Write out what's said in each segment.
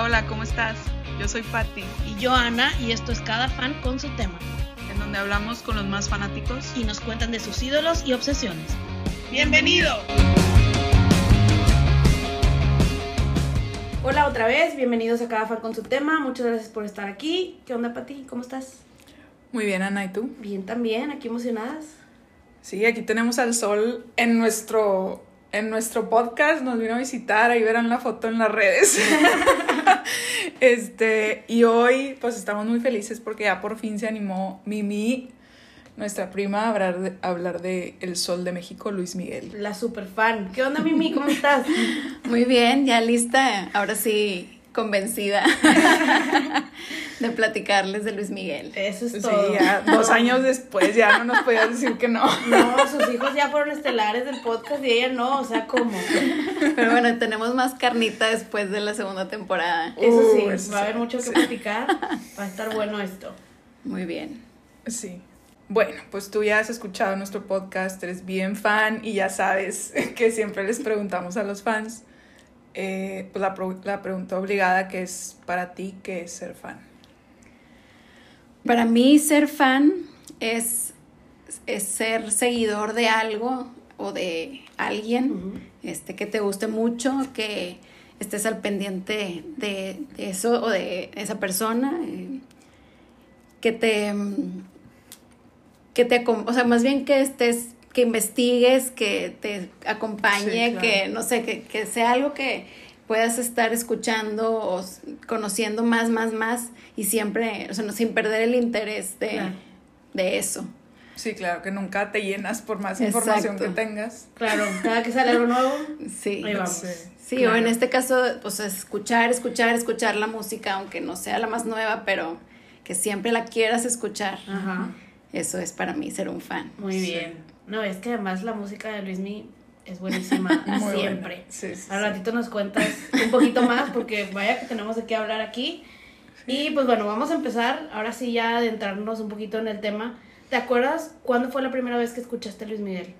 Hola, hola, ¿cómo estás? Yo soy Patti. Y yo Ana, y esto es Cada fan con su tema. En donde hablamos con los más fanáticos y nos cuentan de sus ídolos y obsesiones. ¡Bienvenido! Hola otra vez, bienvenidos a Cada fan con su tema. Muchas gracias por estar aquí. ¿Qué onda, Pati? ¿Cómo estás? Muy bien, Ana, ¿y tú? Bien también, aquí emocionadas. Sí, aquí tenemos al sol en nuestro en nuestro podcast nos vino a visitar, ahí verán la foto en las redes. este, y hoy pues estamos muy felices porque ya por fin se animó Mimi, nuestra prima, a hablar de, hablar de El Sol de México, Luis Miguel. La super fan. ¿Qué onda, Mimi? ¿Cómo estás? Muy bien, ya lista. Ahora sí convencida de platicarles de Luis Miguel. Eso es todo. Ya, dos años después ya no nos podías decir que no. No, sus hijos ya fueron estelares del podcast y ella no, o sea, ¿cómo? Pero bueno, tenemos más carnita después de la segunda temporada. Eso sí, va a haber mucho que platicar, va a estar bueno esto. Muy bien. Sí. Bueno, pues tú ya has escuchado nuestro podcast, eres bien fan y ya sabes que siempre les preguntamos a los fans eh, pues la, la pregunta obligada que es para ti, ¿qué es ser fan? Para mí ser fan es, es ser seguidor de algo o de alguien este, que te guste mucho, que estés al pendiente de, eso o de esa persona, eh, que te, que te, o sea, más bien que estés que investigues, que te acompañe, que no sé, que, que, sea algo que puedas estar escuchando o conociendo más, más, más y siempre, o sea, no, sin perder el interés de, de eso. Sí, claro, que nunca te llenas por más información que tengas. Claro, cada que sale algo nuevo, sí. Ahí vamos. Sí, o en este caso, pues escuchar, escuchar, escuchar la música, aunque no sea la más nueva, pero que siempre la quieras escuchar. Ajá. Eso es para mí ser un fan. Muy bien. No, es que además la música de Luismi es buenísima siempre. Al ratito nos cuentas un poquito más porque vaya que tenemos de qué hablar aquí. Y pues bueno, vamos a empezar ahora sí ya adentrarnos un poquito en el tema. ¿Te acuerdas cuándo fue la primera vez que escuchaste a Luis Miguel?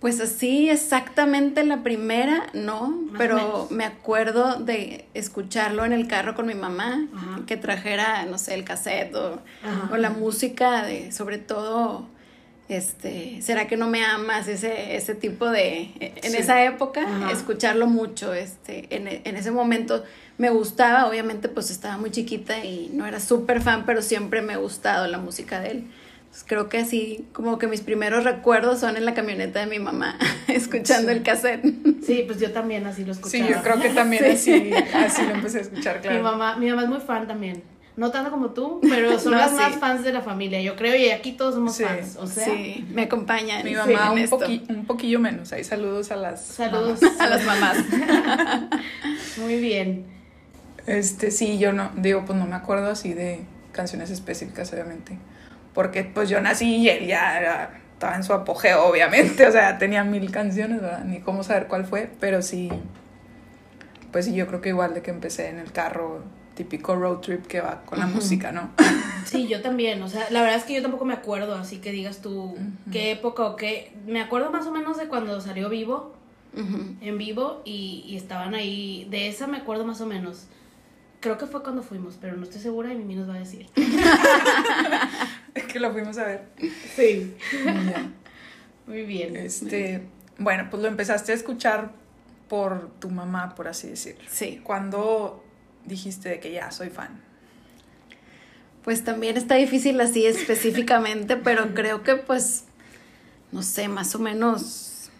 Pues así exactamente la primera, no, pero me acuerdo de escucharlo en el carro con mi mamá, que trajera, no sé, el cassette o, o la música de, sobre todo, este, ¿será que no me amas? Ese, ese tipo de, en esa época, escucharlo mucho, este, en, en, ese momento me gustaba, obviamente pues estaba muy chiquita y no era súper fan, pero siempre me ha gustado la música de él. creo que así, como que mis primeros recuerdos son en la camioneta de mi mamá, escuchando el cassette. Sí, pues yo también así lo escuchaba. Sí, yo creo que también así, así lo empecé a escuchar, claro. Mi mamá, mi mamá es muy fan también no tanto como tú, pero son las más fans de la familia, yo creo, y aquí todos somos fans, o sea. Sí, me acompañan. Mi mamá un, un, poquillo menos, ahí saludos a las Saludos a las mamás. Muy bien. Este, sí, yo no, digo, pues no me acuerdo así de canciones específicas, obviamente, porque pues yo nací y él ya estaba en su apogeo, obviamente, o sea, tenía mil canciones, ¿verdad? Ni cómo saber cuál fue, pero sí, pues sí, yo creo que igual de que empecé en el carro típico road trip que va con la música, ¿no? Sí, yo también, o sea, la verdad es que yo tampoco me acuerdo, así que digas tú qué época o qué. Me acuerdo más o menos de cuando salió vivo, en vivo, y, estaban ahí, de esa me acuerdo más o menos. Creo que fue cuando fuimos, pero no estoy segura y Mimi nos va a decir. es que lo fuimos a ver. Sí. Muy bien. Este, bueno, pues lo empezaste a escuchar por tu mamá, por así decirlo. Sí. Cuando dijiste de que ya soy fan? Pues también está difícil así específicamente, pero creo que pues, no sé, más o menos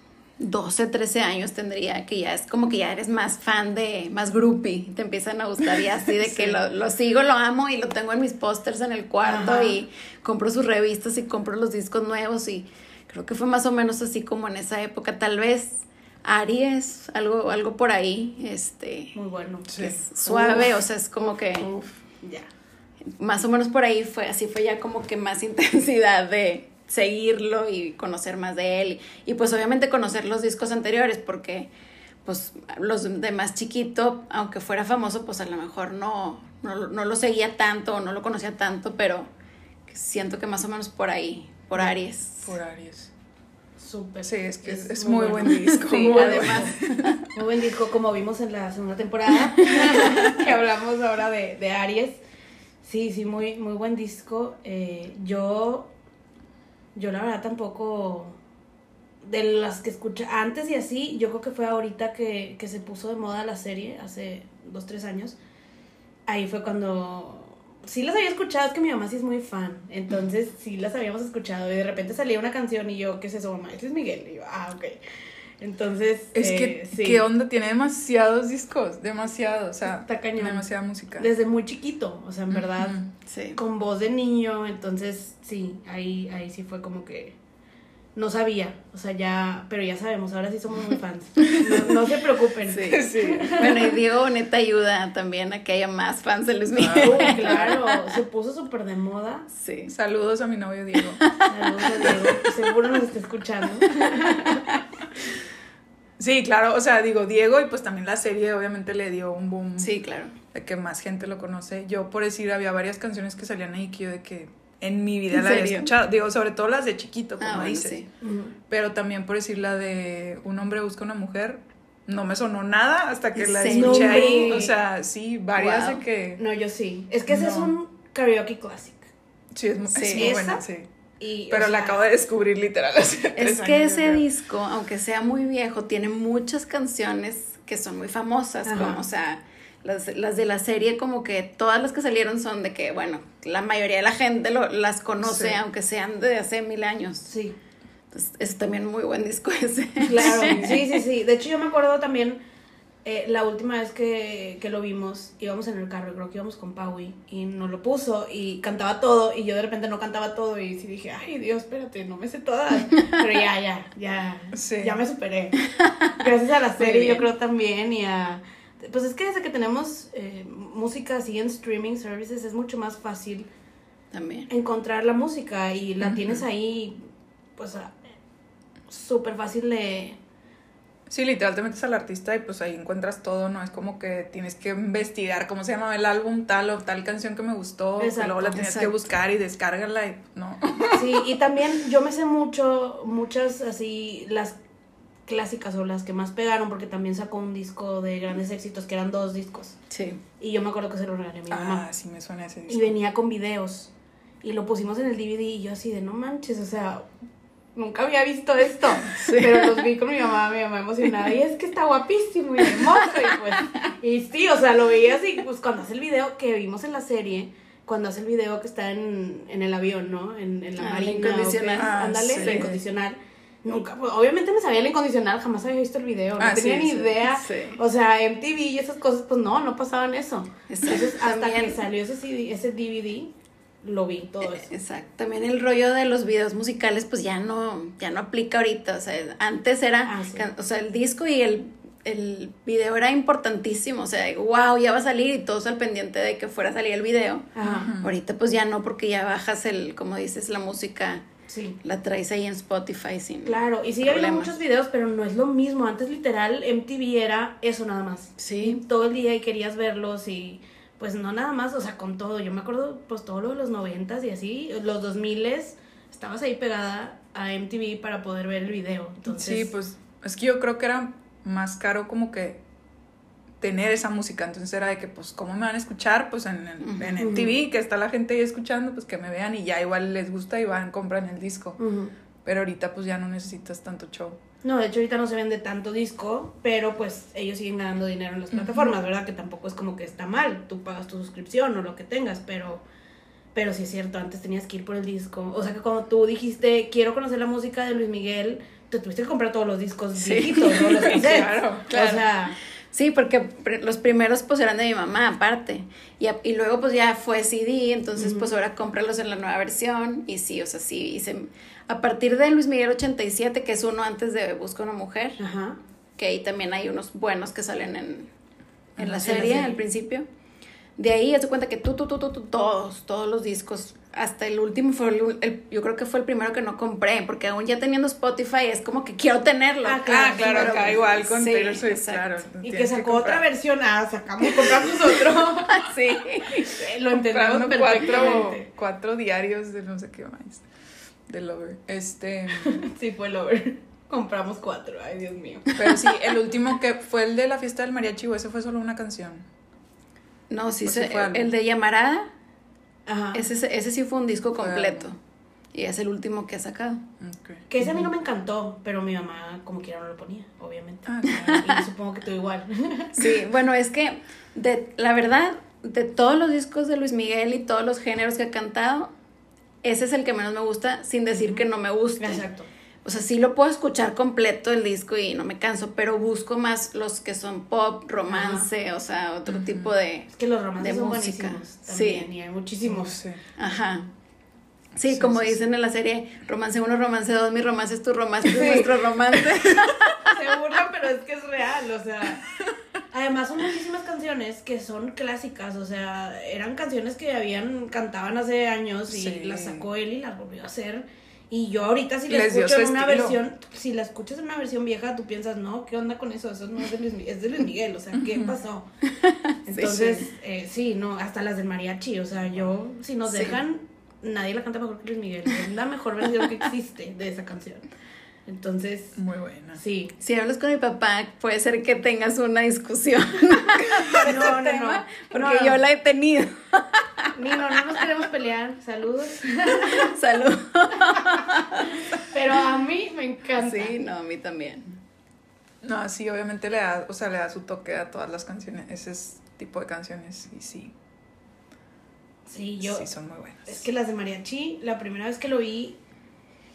12, 13 años tendría, que ya es como que ya eres más fan de, más groupie, te empiezan a gustar y así de que lo, sigo, lo amo y lo tengo en mis pósters en el cuarto y compro sus revistas y compro los discos nuevos y creo que fue más o menos así como en esa época, tal vez Aries, algo, algo por ahí, este. Muy bueno. es suave, o sea, es como que. ya. Más o menos por ahí fue, así fue ya como que más intensidad de seguirlo y conocer más de él. Y, pues obviamente conocer los discos anteriores, porque pues los de más chiquito, aunque fuera famoso, pues a lo mejor no, no, no lo seguía tanto o no lo conocía tanto, pero siento que más o menos por ahí, por Aries. Por Aries. Súper. Sí, es que es, muy, buen disco. Sí, además, muy buen disco, como vimos en la segunda temporada, que hablamos ahora de, de Aries. Sí, sí, muy, muy buen disco. Eh, yo, yo la verdad tampoco, de las que escuché antes y así, yo creo que fue ahorita que, que se puso de moda la serie, hace dos, tres años. Ahí fue cuando sí las había escuchado, es que mi mamá sí es muy fan, entonces sí las habíamos escuchado y de repente salía una canción y yo, ¿qué es eso, mamá? Ese es Miguel. Y yo, ah, ok. Entonces, es que, eh, ¿qué onda? Tiene demasiados discos, demasiado, o sea, Está cañón. demasiada música. Desde muy chiquito, o sea, en verdad, sí. con voz de niño, entonces, sí, ahí, ahí sí fue como que no sabía, o sea, ya, pero ya sabemos, ahora sí somos muy fans. No, se preocupen. Sí, sí. Bueno, y Diego neta ayuda también a que haya más fans de Luis Miguel. claro, se puso súper de moda. Sí. Saludos a mi novio Diego. Saludos a Diego, seguro nos está escuchando. Sí, claro, o sea, digo, Diego y pues también la serie obviamente le dio un boom. Sí, claro. De que más gente lo conoce. Yo por decir, había varias canciones que salían ahí que yo de que en mi vida la había escuchado. Digo, sobre todo las de chiquito, como ah, dices. Pero también por decir la de Un hombre busca una mujer, no me sonó nada hasta que la escuché ahí. O sea, sí, varias de que. No, yo sí. Es que ese es un karaoke classic. Sí, es, muy buena, sí. Pero la acabo de descubrir literal Es que ese disco, aunque sea muy viejo, tiene muchas canciones que son muy famosas, como, o sea, las, las, de la serie, como que todas las que salieron son de que, bueno, la mayoría de la gente lo, las conoce, aunque sean de hace mil años. Sí. Entonces, es también muy buen disco ese. Claro, sí, sí, sí. De hecho, yo me acuerdo también eh, la última vez que, que, lo vimos, íbamos en el carro, creo que íbamos con Paui, y nos lo puso y cantaba todo, y yo de repente no cantaba todo, y sí dije, ay Dios, espérate, no me sé todas. Pero ya, ya, ya, ya me superé. Gracias a la serie, yo creo también, y a pues es que desde que tenemos eh, música así en streaming services es mucho más fácil también encontrar la música y la tienes ahí pues súper fácil de Sí, literal te metes al artista y pues ahí encuentras todo, ¿no? Es como que tienes que investigar cómo se llama el álbum, tal o tal canción que me gustó, y luego la tienes que buscar y descargarla y no. Sí, y también yo me sé mucho, muchas así, las clásicas o las que más pegaron, porque también sacó un disco de grandes éxitos, que eran dos discos. Sí. Y yo me acuerdo que se lo regalé a mi mamá. Ah, sí me suena ese disco. Y venía con videos. Y lo pusimos en el DVD y yo así de, no manches, o sea, nunca había visto esto. Pero los vi con mi mamá, mi mamá emocionada. Y es que está guapísimo y hermoso. Y, pues, y sí, o sea, lo veía así, pues cuando hace el video que vimos en la serie, cuando hace el video que está en, en el avión, ¿no? En, en la ah, marina. Incondicional. Ah, ándale, incondicional Nunca, pues, obviamente me sabía el incondicional, jamás había visto el video, no ah, tenía ni idea. O sea, MTV y esas cosas, pues no, no pasaban eso. Entonces, hasta que salió ese, CD, ese DVD, lo vi todo eso. Exacto. También el rollo de los videos musicales, pues ya no, ya no aplica ahorita. O sea, antes era, ah, o sea, el disco y el, el video era importantísimo. O sea, wow, ya va a salir y todos al pendiente de que fuera a salir el video. Ahorita pues ya no, porque ya bajas el, como dices, la música Sí. La traes ahí en Spotify sin. Claro, y sí hay muchos videos, pero no es lo mismo. Antes, literal, MTV era eso nada más. Sí. todo el día y querías verlos y. Pues no nada más, o sea, con todo. Yo me acuerdo, pues todo lo de los noventas y así, los dos miles, estabas ahí pegada a MTV para poder ver el video. Entonces... Sí, pues es que yo creo que era más caro como que tener esa música. Entonces era de que, pues, ¿cómo me van a escuchar? Pues en, el, en el TV, que está la gente ahí escuchando, pues que me vean y ya igual les gusta y van, compran el disco. Pero ahorita pues ya no necesitas tanto show. No, de hecho ahorita no se vende tanto disco, pero pues ellos siguen ganando dinero en las plataformas, ¿verdad? Que tampoco es como que está mal, tú pagas tu suscripción o lo que tengas, pero pero sí es cierto, antes tenías que ir por el disco. O sea que cuando tú dijiste, quiero conocer la música de Luis Miguel, te tuviste que comprar todos los discos viejitos, ¿no? Los claro, claro. O sea, Sí, porque los primeros pues eran de mi mamá aparte. Y, y luego pues ya fue CD, entonces pues ahora cómpralos en la nueva versión. Y sí, o sea, sí, hice... A partir de Luis Miguel 87, que es uno antes de Busca una mujer, que ahí también hay unos buenos que salen en, en la serie al principio. De ahí, haz cuenta que tú, tú, tú, tú, todos, todos los discos hasta el último fue el, yo creo que fue el primero que no compré, porque aún ya teniendo Spotify es como que quiero tenerlo. Ah, claro, claro, acá igual con Taylor Swift, claro. Y que sacó otra versión, ah, sacamos, compramos otro. sí. Lo entendemos cuatro, cuatro diarios de no sé qué más, de Lover. Este... sí, fue Lover. compramos cuatro. Ay, Dios mío. Pero sí, el último que fue el de la fiesta del mariachi, ese fue solo una canción. No, sí, se, el de Llamarada. Ajá. Ese, ese sí fue un disco completo. Y es el último que ha sacado. Que ese a mí no me encantó, pero mi mamá como quiera no lo ponía, obviamente. Ah, y supongo que tú igual. sí, bueno, es que de, la verdad, de todos los discos de Luis Miguel y todos los géneros que ha cantado, ese es el que menos me gusta, sin decir que no me gusta. Exacto. O sea, sí lo puedo escuchar completo el disco y no me canso, pero busco más los que son pop, romance, o sea, otro tipo de Es que los romances son música. también, sí. y hay muchísimos. Ajá. Sí, como dicen en la serie, romance 1, romance 2, mi romance es tu romance, es nuestro romance. Se burlan, pero es que es real, o sea. Además son muchísimas canciones que son clásicas, o sea, eran canciones que habían, cantaban hace años y las sacó él y las volvió a hacer. Y yo ahorita si la escucho en una versión, si la escuchas en una versión vieja, tú piensas, no, ¿qué onda con eso? Eso no es de Luis, es de Luis Miguel, o sea, ¿qué pasó? Entonces, sí, eh, sí, no, hasta las del mariachi, o sea, yo, si nos dejan, nadie la canta mejor que Luis Miguel. Es la mejor versión que existe de esa canción. Entonces. Muy buena. Sí. Si hablas con mi papá, puede ser que tengas una discusión. no, no, no. Porque yo la he tenido. Ni no, no nos queremos pelear. Saludos. Saludos. Pero a mí me encanta. Sí, no, a mí también. No, sí, obviamente le da, o sea, le da su toque a todas las canciones, ese tipo de canciones, y sí. Sí, yo. Sí, son muy buenas. Es que las de mariachi, la primera vez que lo vi,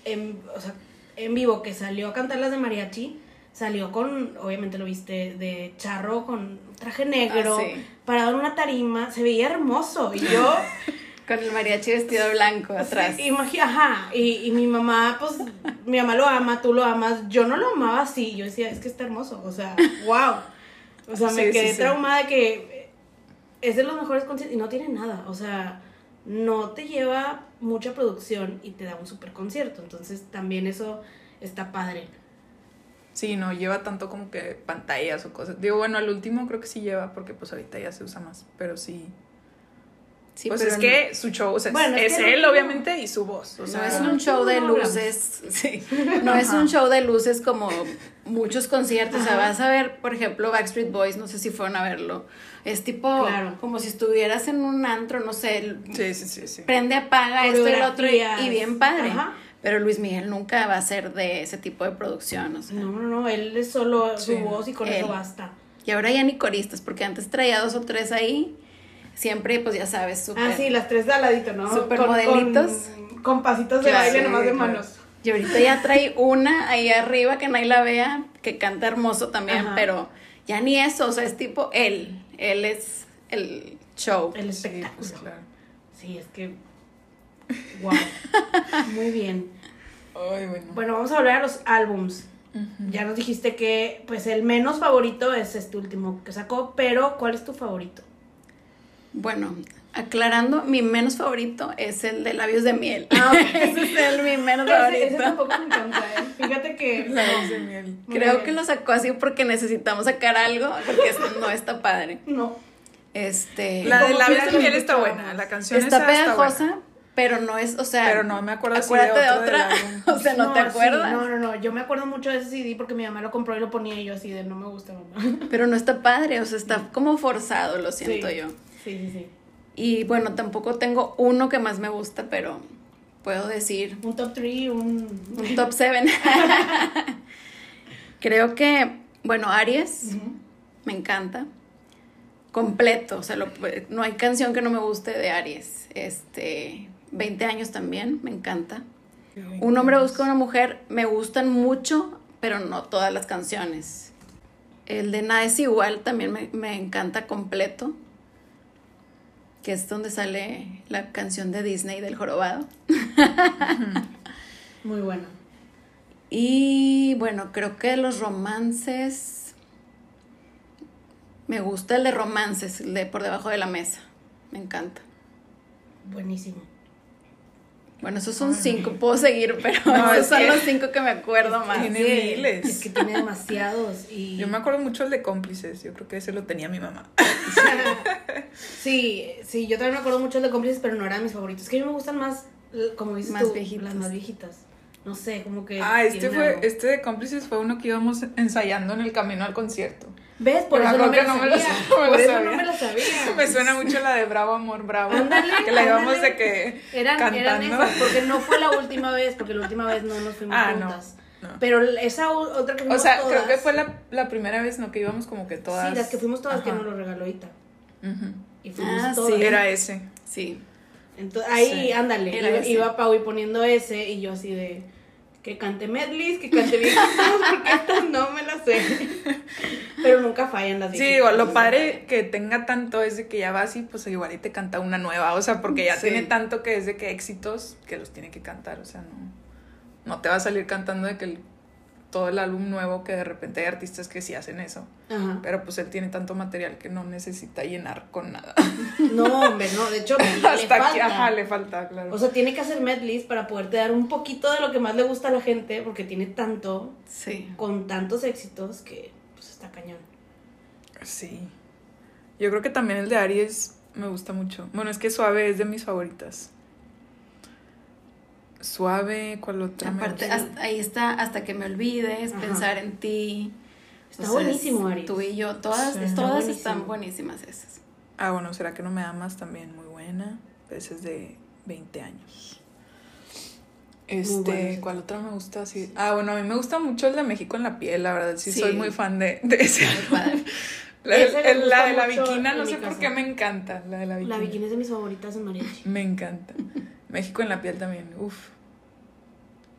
en, o sea, en vivo, que salió a cantar las de mariachi, salió con, obviamente lo viste, de charro con traje negro, ah, parado en una tarima, se veía hermoso. Y yo. con el mariachi vestido blanco atrás. Sí, ajá, y, y, mi mamá, pues, mi mamá lo ama, tú lo amas. Yo no lo amaba así, yo decía, es que está hermoso, o sea, wow. O sea, me quedé traumada de que es de los mejores conciertos y no tiene nada, o sea, no te lleva mucha producción y te da un super concierto. Entonces también eso está padre. Sí, no lleva tanto como que pantallas o cosas. Digo, bueno, al último creo que sí lleva porque pues ahorita ya se usa más, pero sí. Sí, pues es que su show, o sea, es, él obviamente y su voz. no es un show de luces, sí. No es un show de luces como muchos conciertos. O sea, vas a ver, por ejemplo, Backstreet Boys, no sé si fueron a verlo. Es tipo como si estuvieras en un antro, no sé. Sí, sí. Prende, apaga esto y el otro y, bien padre. Pero Luis Miguel nunca va a ser de ese tipo de producción. No, no, no. Él es solo su voz y con eso basta. Y ahora ya ni coristas, porque antes traía dos o tres ahí siempre, pues ya sabes, súper. Ah, sí, las tres de aladito, ¿no? Súper modelitos. Con, pasitos de baile nomás de manos. Y ahorita ya trae una ahí arriba que nadie la vea, que canta hermoso también, pero ya ni eso, o sea, es tipo él. Él es el show. El espectáculo. Sí, claro. sí es que. Wow. Muy bien. Ay, bueno. bueno, vamos a hablar de los álbums. Ya nos dijiste que pues el menos favorito es este último que sacó, pero ¿cuál es tu favorito? Bueno, aclarando, mi menos favorito es el de labios de miel. Ah, ese es el mi menos favorito. Ese, tampoco me encanta, ¿eh? Fíjate que... Labios de miel. Creo que lo sacó así porque necesitamos sacar algo, porque no está padre. No. Este... La de labios de miel está buena, la canción está pegajosa. pero no es, o sea. Pero no me acuerdo acuérdate de, otra. o sea, no, te acuerdas. no, no, no. Yo me acuerdo mucho de ese CD porque mi mamá lo compró y lo ponía y yo así de no me gusta, mamá. Pero no está padre, o sea, está como forzado, lo siento yo. Sí, sí, sí. Y bueno, tampoco tengo uno que más me gusta, pero puedo decir... Un top 3, un... Un top 7. Creo que, bueno, Aries, me encanta. Completo, o sea, no hay canción que no me guste de Aries. Este, 20 años también, me encanta. Un hombre busca una mujer, me gustan mucho, pero no todas las canciones. El de Nada es igual también me, me encanta completo que es donde sale la canción de Disney del jorobado. Muy bueno. Y bueno, creo que los romances. Me gusta el de romances, el de por debajo de la mesa. Me encanta. Buenísimo. Bueno, esos son cinco, puedo seguir, pero esos son los cinco que me acuerdo más. Tiene miles. Es que tiene demasiados. Y... Yo me acuerdo mucho el de cómplices, yo creo que ese lo tenía mi mamá. Sí, sí, yo también me acuerdo mucho el de cómplices, pero no eran mis favoritos. Es que a mí me gustan más, como dices más viejitas. las más viejitas. no sé, como que... Ah, este fue, este de cómplices fue uno que íbamos ensayando en el camino al concierto. ¿Ves? Por eso no me, no me, lo sabía. Por eso no me lo sabía. me suena mucho la de Bravo Amor Bravo. Ándale, que la íbamos de que eran, cantando. Eran esas, porque no fue la última vez, porque la última vez no nos fuimos ah, juntas. No, no. Pero esa otra que fuimos O sea, creo que fue la, la, primera vez, ¿no? Que íbamos como que todas. Sí, las que fuimos todas que nos lo regaló Ita. Y fuimos ah, todas. Sí, era ese. Sí. Entonces, ahí, ándale, iba, iba Pau y poniendo ese y yo así de que cante medleys, que cante bien porque estas no me las sé. Pero nunca fallan las Sí, digo, lo padre que tenga tanto es de que ya va así, pues igual y te canta una nueva, o sea, porque ya tiene tanto que es de que éxitos que los tiene que cantar, o sea, no, no te va a salir cantando de que el todo el álbum nuevo que de repente hay artistas que sí hacen eso. Pero pues él tiene tanto material que no necesita llenar con nada. No, hombre, no, de hecho, Hasta le falta. ajá, le falta, claro. O sea, tiene que hacer medleys para poderte dar un poquito de lo que más le gusta a la gente, porque tiene tanto, sí. con tantos éxitos que pues está cañón. Sí. Yo creo que también el de Aries me gusta mucho. Bueno, es que Suave es de mis favoritas. Suave, ¿cuál otra? Aparte, ahí está Hasta que me olvides, Pensar en ti. Está buenísimo, Ari. Tú y yo, todas, todas están buenísimas esas. Ah, bueno, ¿será que no me amas? También muy buena. Esa es de 20 años. Este, ¿cuál otra me gusta? así? Ah, bueno, a mí me gusta mucho el de México en la piel, la verdad, sí, soy muy fan de, de ese. La, la, de la viquina, no sé por qué me encanta. La de la viquina. La viquina es de mis favoritas en mariachi. Me encanta. México en la piel también, uf.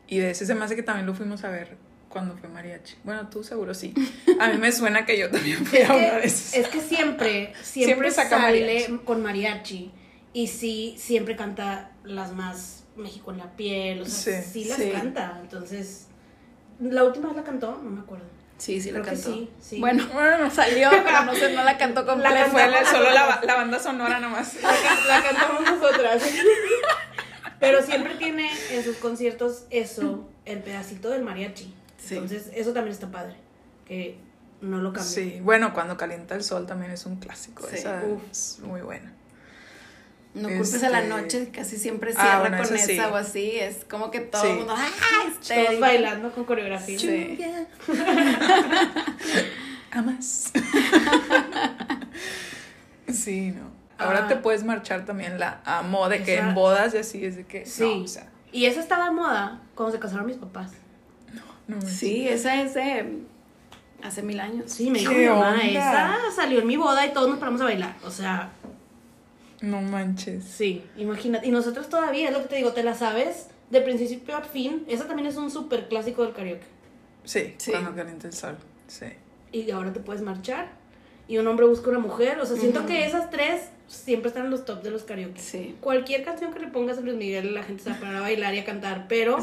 Y de ese se me hace que también lo fuimos a ver cuando fue mariachi. Bueno, tú seguro sí. A mí me suena que yo también fui a una de esas. Es que siempre, siempre, saca sale con mariachi. Y sí, siempre canta las más México en la piel. O sea, sí, las canta. Entonces, la última vez la cantó, no me acuerdo. Sí, sí la cantó. Sí, sí. Bueno, salió, pero no sé, no la cantó completa. La fue solo la, la, banda sonora nomás. La, la cantamos nosotras. Pero siempre tiene en sus conciertos eso, el pedacito del mariachi. Entonces, eso también está padre. Que no lo cambia. Sí, bueno, cuando calienta el sol también es un clásico. Esa es muy buena. No culpes a la este, noche, casi siempre ah, cierra con esa o así. Es como que todo el mundo. ¡Ah! Todos bailando con coreografía. Sí. Amas. sí, no. Ahora te ah. puedes marchar también la amo de que en bodas y así es de que. Sí. o sea. Y esa estaba de moda cuando se casaron mis papás. No, no. Sí, esa es de hace mil años. Sí, me dijo mi mamá, esa salió en mi boda y todos nos paramos a bailar. O sea. No manches. Sí, imagínate. Y nosotros todavía, es lo que te digo, te la sabes de principio a fin. Esa también es un súper clásico del karaoke. Sí, sí, cuando calienta el sol. Sí. Y ahora te puedes marchar. Y un hombre busca una mujer. O sea, siento que esas tres siempre están en los top de los karaoke. Sí. Cualquier canción que le pongas a Luis Miguel, la gente se va a bailar y a cantar, pero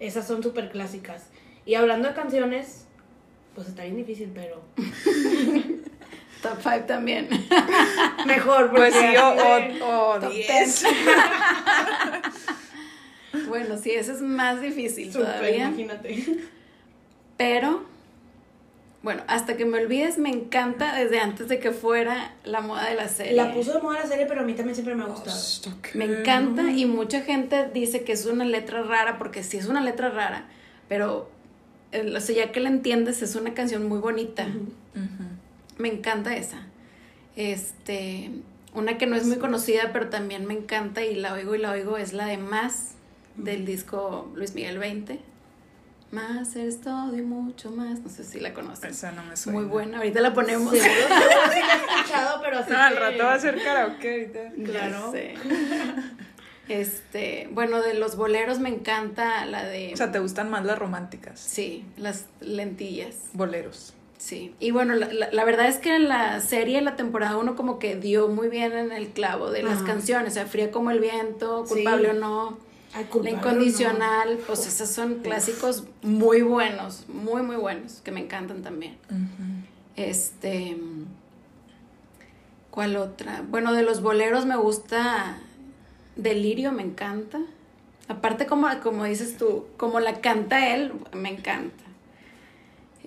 esas son súper clásicas. Y hablando de canciones, pues está bien difícil, pero... top 5 también. Mejor, porque... Pues sí, o, top 10. bueno, sí, eso es más difícil todavía. imagínate. Pero bueno, hasta que me olvides me encanta desde antes de que fuera la moda de la serie. La puso de moda la serie, pero a mí también siempre me ha gustado. Me encanta y mucha gente dice que es una letra rara, porque sí es una letra rara, pero o sea, ya que la entiendes, es una canción muy bonita. Me encanta esa. Este, una que no es muy conocida, pero también me encanta y la oigo y la oigo, es la de Más, del disco Luis Miguel 20. Más es todo y mucho más. No sé si la conoces. Esa no me suena. Muy buena. Ahorita la ponemos. Seguro, sí la he escuchado, pero así. No, al rato va a ser karaoke ahorita. Claro. Este, bueno, de los boleros me encanta la de. O sea, ¿te gustan más las románticas? Sí, las lentillas. Boleros. Sí. Y bueno, la, la, verdad es que la serie, la temporada uno como que dio muy bien en el clavo de las canciones. O sea, Fría como el viento, Culpable o no la incondicional, pues esos son clásicos muy buenos, muy, muy buenos, que me encantan también. Este. ¿Cuál otra? Bueno, de los boleros me gusta Delirio, me encanta. Aparte, como, como dices tú, como la canta él, me encanta.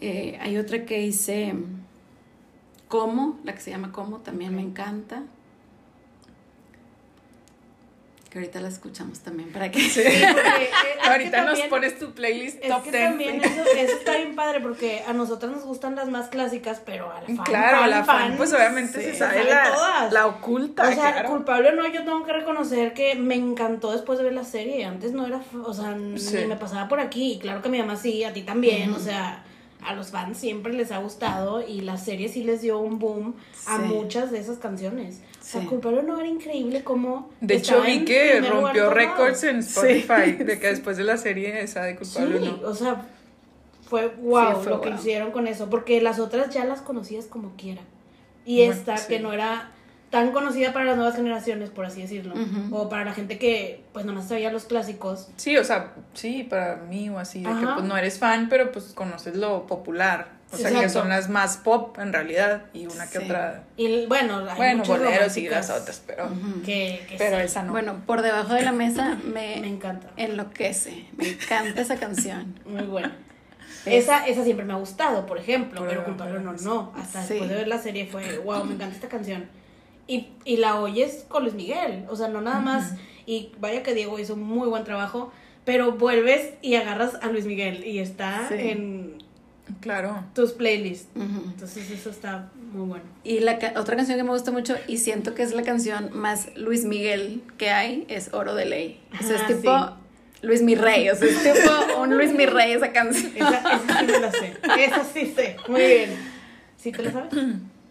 Eh, hay otra que dice Como, la que se llama Como, también me encanta. Que ahorita la escuchamos también para que. Sí, porque, ahorita nos pones tu playlist top 10. También eso, eso, está bien padre porque a nosotras nos gustan las más clásicas, pero a la fan. Claro, fan, a la fan, pues obviamente se sabe la, todas. la oculta. O sea, culpable o no, yo tengo que reconocer que me encantó después de ver la serie. Antes no era, o sea, ni me pasaba por aquí. Y claro que mi mamá sí, a ti también, o sea a los fans siempre les ha gustado y la serie sí les dio un boom a muchas de esas canciones. O sea, Culpable no era increíble como... De hecho, vi que rompió récords en Spotify, de que después de la serie esa de Culpable sí, o sea, fue wow lo que hicieron con eso, porque las otras ya las conocías como quiera. Y esta, que no era tan conocida para las nuevas generaciones, por así decirlo. O para la gente que, pues, nomás sabía los clásicos. Sí, o sea, sí, para mí o así, de que pues no eres fan, pero pues conoces lo popular. O sea, que son las más pop en realidad y una que otra. Y bueno, hay bueno, boleros y las otras, pero. que, pero esa no. Bueno, por debajo de la mesa me, me encanta. Enloquece. Me encanta esa canción. Muy buena. Esa, esa siempre me ha gustado, por ejemplo, pero, pero no, no. Hasta después de ver la serie fue, wow, me encanta esta canción y, y la oyes con Luis Miguel. O sea, no nada más. Y vaya que Diego hizo un muy buen trabajo, pero vuelves y agarras a Luis Miguel y está en claro. tus playlists. Entonces eso está muy bueno. Y la otra canción que me gusta mucho y siento que es la canción más Luis Miguel que hay es Oro de Ley. O sea, es tipo Luis Mi Rey, o sea, es tipo un Luis Mi Rey esa canción. Esa, esa sí me la sé. Esa sí sé. Muy bien. ¿Sí te la sabes?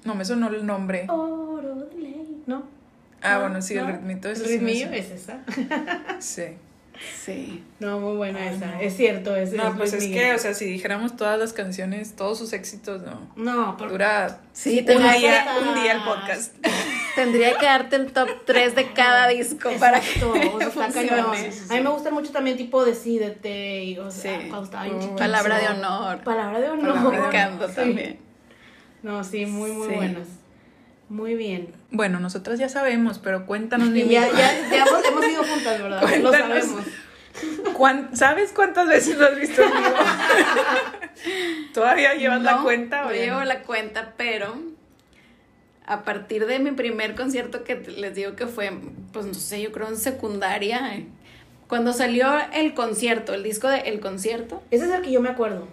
No me sonó el nombre. Oro ¿no? Ah, bueno, sí, el ritmito es El ritmillo es esa. sí. Sí. No, muy buena esa. Es cierto, es No, pues es que, o sea, si dijéramos todas las canciones, todos sus éxitos, no. No, porque... Dura sí, un, día, un día el podcast. Tendría que darte el top 3 de cada disco para que funcione. A mí me gusta mucho también tipo Decídete y, o sea, cuando estaba bien Palabra de honor. Palabra de honor. Me encanta también. No, sí, muy, muy buenas. Muy bien. Bueno, nosotras ya sabemos, pero cuéntanos, mi ya, ya, ya hemos, hemos, ido juntas, ¿verdad? Lo sabemos. ¿Sabes cuántas veces lo has visto? ¿Todavía llevas la cuenta? No, llevo la cuenta, pero a partir de mi primer concierto que les digo que fue, pues no sé, yo creo en secundaria, cuando salió el concierto, el disco de El Concierto. Ese es el que yo me acuerdo.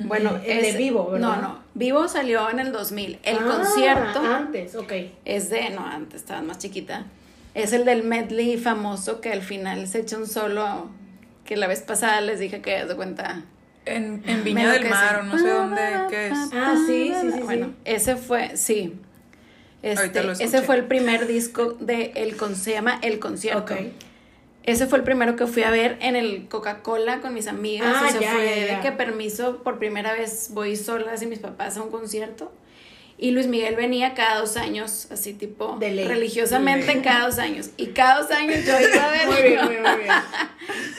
Bueno, el de vivo, ¿verdad? No, no. Vivo salió en el 2000. El ah, concierto. Antes, ok. Es de. No, antes estaba más chiquita. Es el del medley famoso que al final se echa un solo. Que la vez pasada les dije que de cuenta. En, en Viña del Mar o no sé dónde, ¿qué es? Ah, sí, sí, sí. Bueno, ese fue, sí. Este, ese fue el primer disco de el se llama El Concierto. Okay. Ese fue el primero que fui a ver en el Coca-Cola con mis amigas. Ah, fue de que permiso, por primera vez voy sola y mis papás a un concierto. Y Luis Miguel venía cada dos años, así tipo religiosamente en cada dos años. Y cada dos años yo iba a ver. muy bien, muy, bien.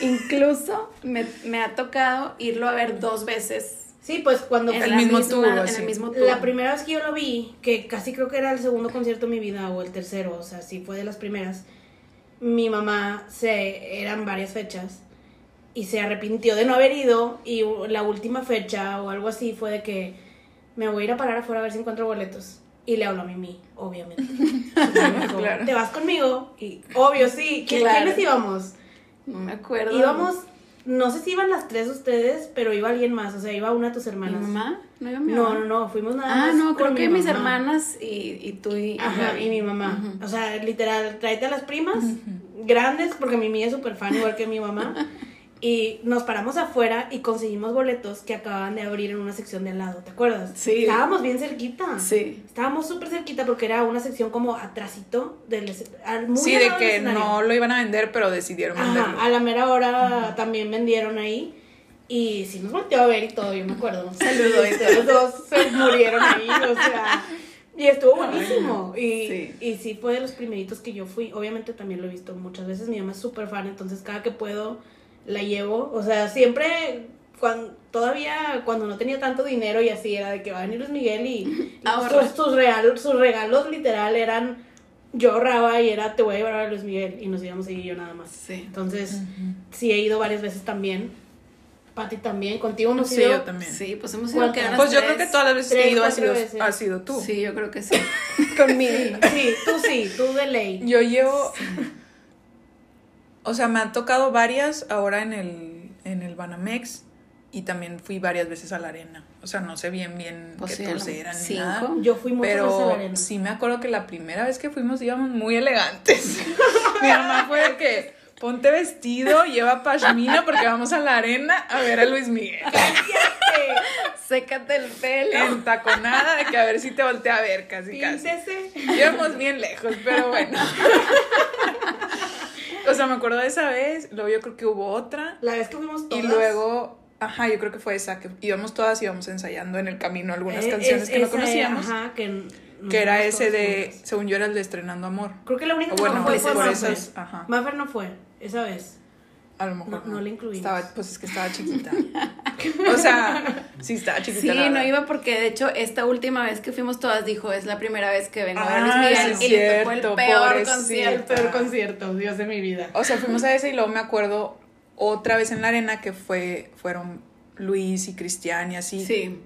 Incluso me, me, ha tocado irlo a ver dos veces. Sí, pues cuando en el mismo tour, en el mismo tour. La primera vez que yo lo vi, que casi creo que era el segundo concierto de mi vida o el tercero, o sea, sí fue de las primeras mi mamá se eran varias fechas y se arrepintió de no haber ido y la última fecha o algo así fue de que me voy a ir a parar afuera a ver si encuentro boletos y le hablo a Mimi, obviamente. Te vas conmigo y obvio sí, ¿quiénes íbamos? No me acuerdo. Íbamos no sé si iban las tres ustedes, pero iba alguien más, o sea, iba una de tus hermanas. ¿Mi mamá? ¿No iba mi mamá? No, no, no, fuimos nada ah, más. Ah, no, creo que mis hermanas y, y tú y, Ajá, y mi mamá. O sea, literal, tráete a las primas grandes, porque mi mía es súper fan, igual que mi mamá. Y nos paramos afuera y conseguimos boletos que acababan de abrir en una sección de al lado, ¿te acuerdas? Sí. Estábamos bien cerquita. Sí. Estábamos súper cerquita porque era una sección como atrásito del muy Sí, de que no lo iban a vender, pero decidieron venderlo. a la mera hora también vendieron ahí. Y sí nos volteó a ver y todo, yo me acuerdo. Saludos. y los dos se murieron ahí, o sea... Y estuvo buenísimo. Y, sí. y sí fue de los primeritos que yo fui. Obviamente también lo he visto muchas veces. Mi mamá es súper fan, entonces cada que puedo la llevo. O sea, siempre, cuando, todavía cuando no tenía tanto dinero y así, era de que va a venir Luis Miguel y, sus, sus, sus regalos literal eran, yo ahorraba y era, te voy a llevar a Luis Miguel y nos íbamos a ir yo nada más. Sí. Entonces, sí he ido varias veces también. Pati también, contigo hemos sí, yo también. Sí, pues hemos ido que Pues yo creo que todas las veces que he ido ha sido, ha sido tú. Sí, yo creo que sí. Conmigo. Sí, tú sí, tú de ley. Yo llevo O sea, me han tocado varias ahora en el, en el Banamex y también fui varias veces a la arena. O sea, no sé bien bien Pues qué sí, eran ni Cinco. nada. Yo fui muchas pero veces a la arena. sí me acuerdo que la primera vez que fuimos íbamos muy elegantes. Mi mamá fue de que ponte vestido, lleva pashmina porque vamos a la arena a ver a Luis Miguel. Sécate el pelo. Entaconada de que a ver si te voltea a ver casi casi. Píntese. Íbamos bien lejos, pero bueno. O sea, me acuerdo de esa vez, luego yo creo que hubo otra. La vez que fuimos todas. Y luego, ajá, yo creo que fue esa, que íbamos todas, íbamos ensayando en el camino algunas Eh, canciones es- que no conocíamos. Ajá, que, era ese de, juntas. según yo era el de Estrenando Amor. Creo que la única que bueno, no fue fue por Maffer. esas, ajá. Maffer no fue, esa vez. A lo mejor No- no la incluimos. Estaba, pues es que estaba chiquita. o sea, sí estaba chiquita. Sí, la no iba porque de hecho esta última vez que fuimos todas dijo es la primera vez que vengo a ver a Ah, Luis Miguel sí, y le tocó cierto, el peor pobrecita. concierto. El peor concierto, Dios de mi vida. O sea, fuimos a ese y luego me acuerdo otra vez en la arena que fue, fueron Luis y Cristian y así. Sí.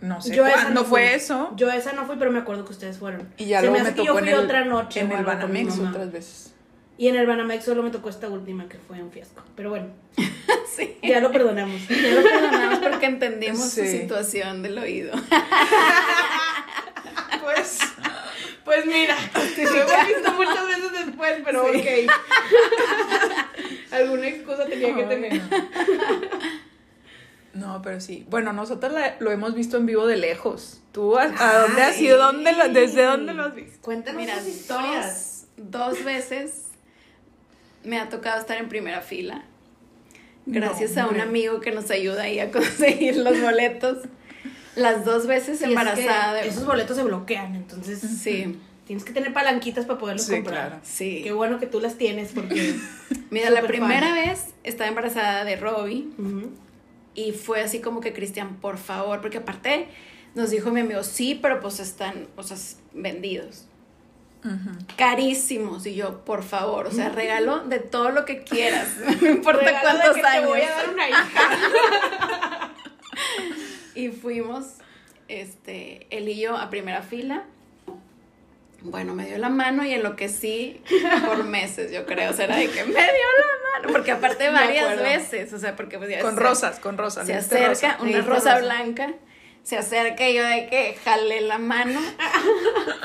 No sé Yo esa no fue fui. eso. Yo esa no fui, pero me acuerdo que ustedes fueron. Y ya Se luego me me, hace que tocó yo en fui el, otra noche en el Banamex otras veces. Y en el Banamex solo me tocó esta última que fue un fiasco. Pero bueno, Sí. ya lo perdonamos. Ya lo perdonamos porque entendimos su Sí. situación del oído. Pues, pues mira, lo hemos visto muchas veces después, pero ok. Alguna excusa tenía que tener. No, pero sí. Bueno, nosotros la- lo hemos visto en vivo de lejos. ¿Tú a, a dónde has ido? ¿Dónde lo- ¿Desde dónde lo has visto? Cuéntanos Mira, historias. dos, dos veces me ha tocado estar en primera fila. Gracias No, a un amigo que nos ayuda ahí a conseguir los boletos. Las dos veces Y es embarazada que. Esos boletos se bloquean, entonces Sí, tienes que tener palanquitas para poderlos Sí, comprar. claro. sí. Qué bueno que tú las tienes porque. Mira, la primera fan. vez estaba embarazada de Robbie y fue así como que Cristian, por favor, porque aparte nos dijo mi amigo, sí, pero pues están, o sea, vendidos. Carísimos. Y yo, por favor, o sea, regalo de todo lo que quieras. No importa Regalo de cuántos que te voy a dar una hija. Y fuimos, este, él y yo a primera fila. Bueno, me dio la mano y enloquecí por meses, yo creo. O sea, era de que me dio la mano. Porque aparte varias veces, o sea, porque pues ya Con se- rosas, con rosas. Se acerca, rosa. una Sí, rosa rosa. blanca. Se acerca y yo de que jalé la mano.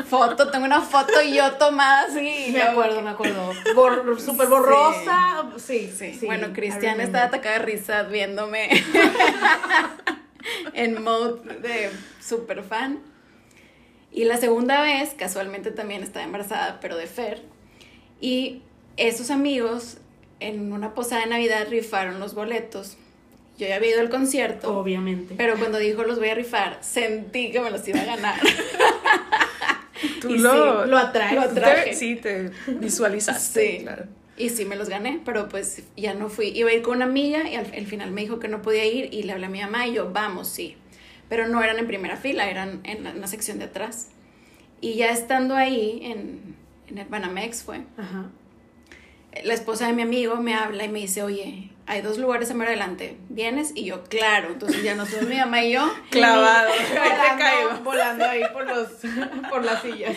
foto, tengo una foto yo tomada así. Me acuerdo, me acuerdo. Bor- Súper borrosa. Sí, Sí. sí. bueno, Cristian estaba atacada de risa viéndome en mode de super fan. Y la segunda vez, casualmente también estaba embarazada, pero de Fer. Y esos amigos en una posada de Navidad rifaron los boletos. Yo ya había ido al concierto, Obviamente. pero cuando dijo los voy a rifar, sentí que me los iba a ganar. Tú y lo, lo atraes. lo tú te- traje. sí, te visualizaste. Sí. Claro. Y sí me los gané, pero pues ya no fui. Iba a ir con una amiga y al, al final me dijo que no podía ir y le hablé a mi mamá y yo, vamos, sí. Pero no eran en primera fila, eran en la, en la sección de atrás. Y ya estando ahí en, en el Banamex fue, Ajá. la esposa de mi amigo me habla y me dice, oye, hay dos lugares a más adelante, ¿vienes? Y yo, claro. Entonces ya nos fuimos mi mamá y yo. Clavado. Y, te caigo. Volando, volando ahí por, los, por las sillas.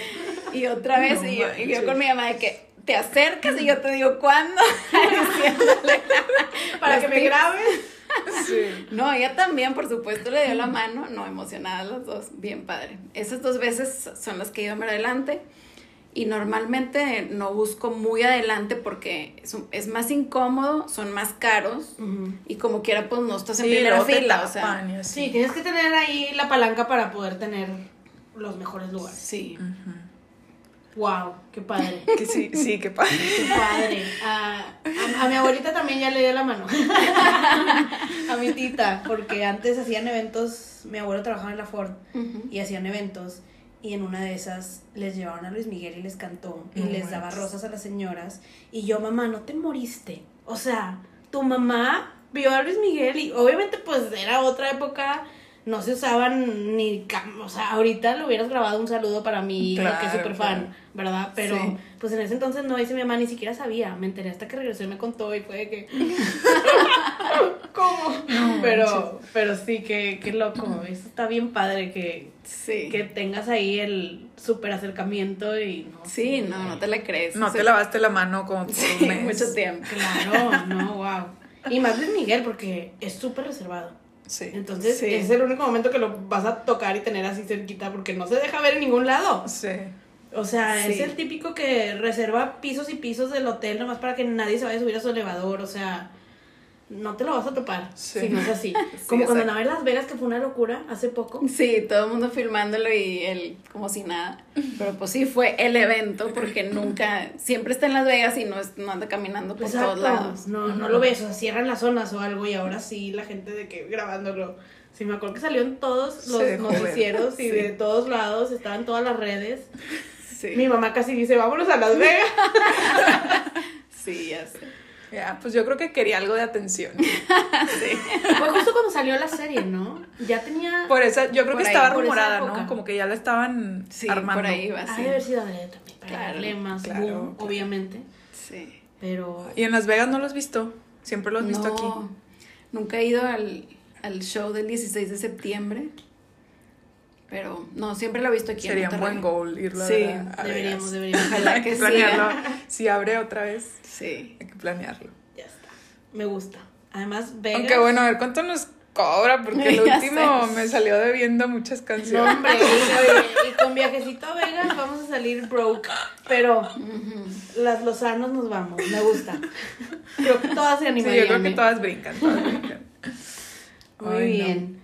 y otra vez, No y, yo, y yo con mi mamá de que, ¿te acercas? Y yo te digo, ¿cuándo? Para que me grabes. Sí. No, ella también, por supuesto, le dio la mano, no, emocionadas las dos, bien padre. Esas dos veces son las que he ido más adelante y normalmente no busco muy adelante porque es, es más incómodo, son más caros y como quiera pues no estás en Sí, primera fila, o sea, así. Sí, tienes que tener ahí la palanca para poder tener los mejores lugares. sí. Wow, qué padre. Que sí, sí, qué padre. Qué padre. A, a- a mi abuelita también ya le dio la mano. a mi tita, porque antes hacían eventos, mi abuelo trabajaba en la Ford y hacían eventos y en una de esas les llevaron a Luis Miguel y les cantó y No les daba rosas a las señoras y yo, mamá, no te moriste. O sea, tu mamá vio a Luis Miguel y obviamente pues era otra época, no se usaban ni, o sea, ahorita le hubieras grabado un saludo para mí, que es Claro, súper fan, claro. ¿verdad? Pero Sí. pues en ese entonces no hice mi mamá, ni siquiera sabía, me enteré hasta que regresó y me contó y fue de que... ¿Cómo? pero, pero sí, que, qué loco. Eso está bien padre que, que tengas ahí el súper acercamiento y no. Sí, no, no te la crees. No te lavaste la mano como sí, mucho tiempo. Claro, no, wow. Y más de Miguel porque es súper reservado. Sí. Entonces es el único momento que lo vas a tocar y tener así cerquita porque no se deja ver en ningún lado. Sí. O sea, es el típico que reserva pisos y pisos del hotel nomás para que nadie se vaya a subir a su elevador. O sea, no te lo vas a topar si no es así. como cuando andaba en Las Vegas, que fue una locura hace poco. Sí, todo el mundo filmándolo y él como si nada. Pero pues sí, fue el evento porque nunca, siempre está en Las Vegas y no, no anda caminando por todos lados. No, no lo ves, o sea, cierran las zonas o algo y ahora sí la gente de que grabándolo. Sí, me acuerdo que salió en todos los noticieros y de todos lados, estaban todas las redes. Mi mamá casi dice, vámonos a Las Vegas. sí, ya sé. Ya, pues yo creo que quería algo de atención. sí. Fue justo cuando salió la serie, ¿no? Ya tenía. Por eso, yo creo que estaba rumorada, ¿no? Como que ya la estaban sí, armando. Por ahí va, sí. Haber sido también, para darle más boom, obviamente. Sí. Pero. ¿Y en Las Vegas no lo has visto? Siempre lo has visto no, aquí. Nunca he ido al, al show del 16 de septiembre. Pero no, siempre lo he visto aquí. Sería un buen goal irlo sí, a, deberíamos, deberíamos. Ojalá que, planearlo. Si abre otra vez, sí. hay que planearlo. Ya está. Me gusta. Además, Vegas. Aunque bueno, a ver cuánto nos cobra, porque el último me salió debiendo muchas canciones. hombre, y, con viajecito a Vegas vamos a salir broke. Pero las lozanos nos vamos, me gusta. Creo que todas se animan. Sí, yo creo que todas brincan, todas brincan. Muy bien.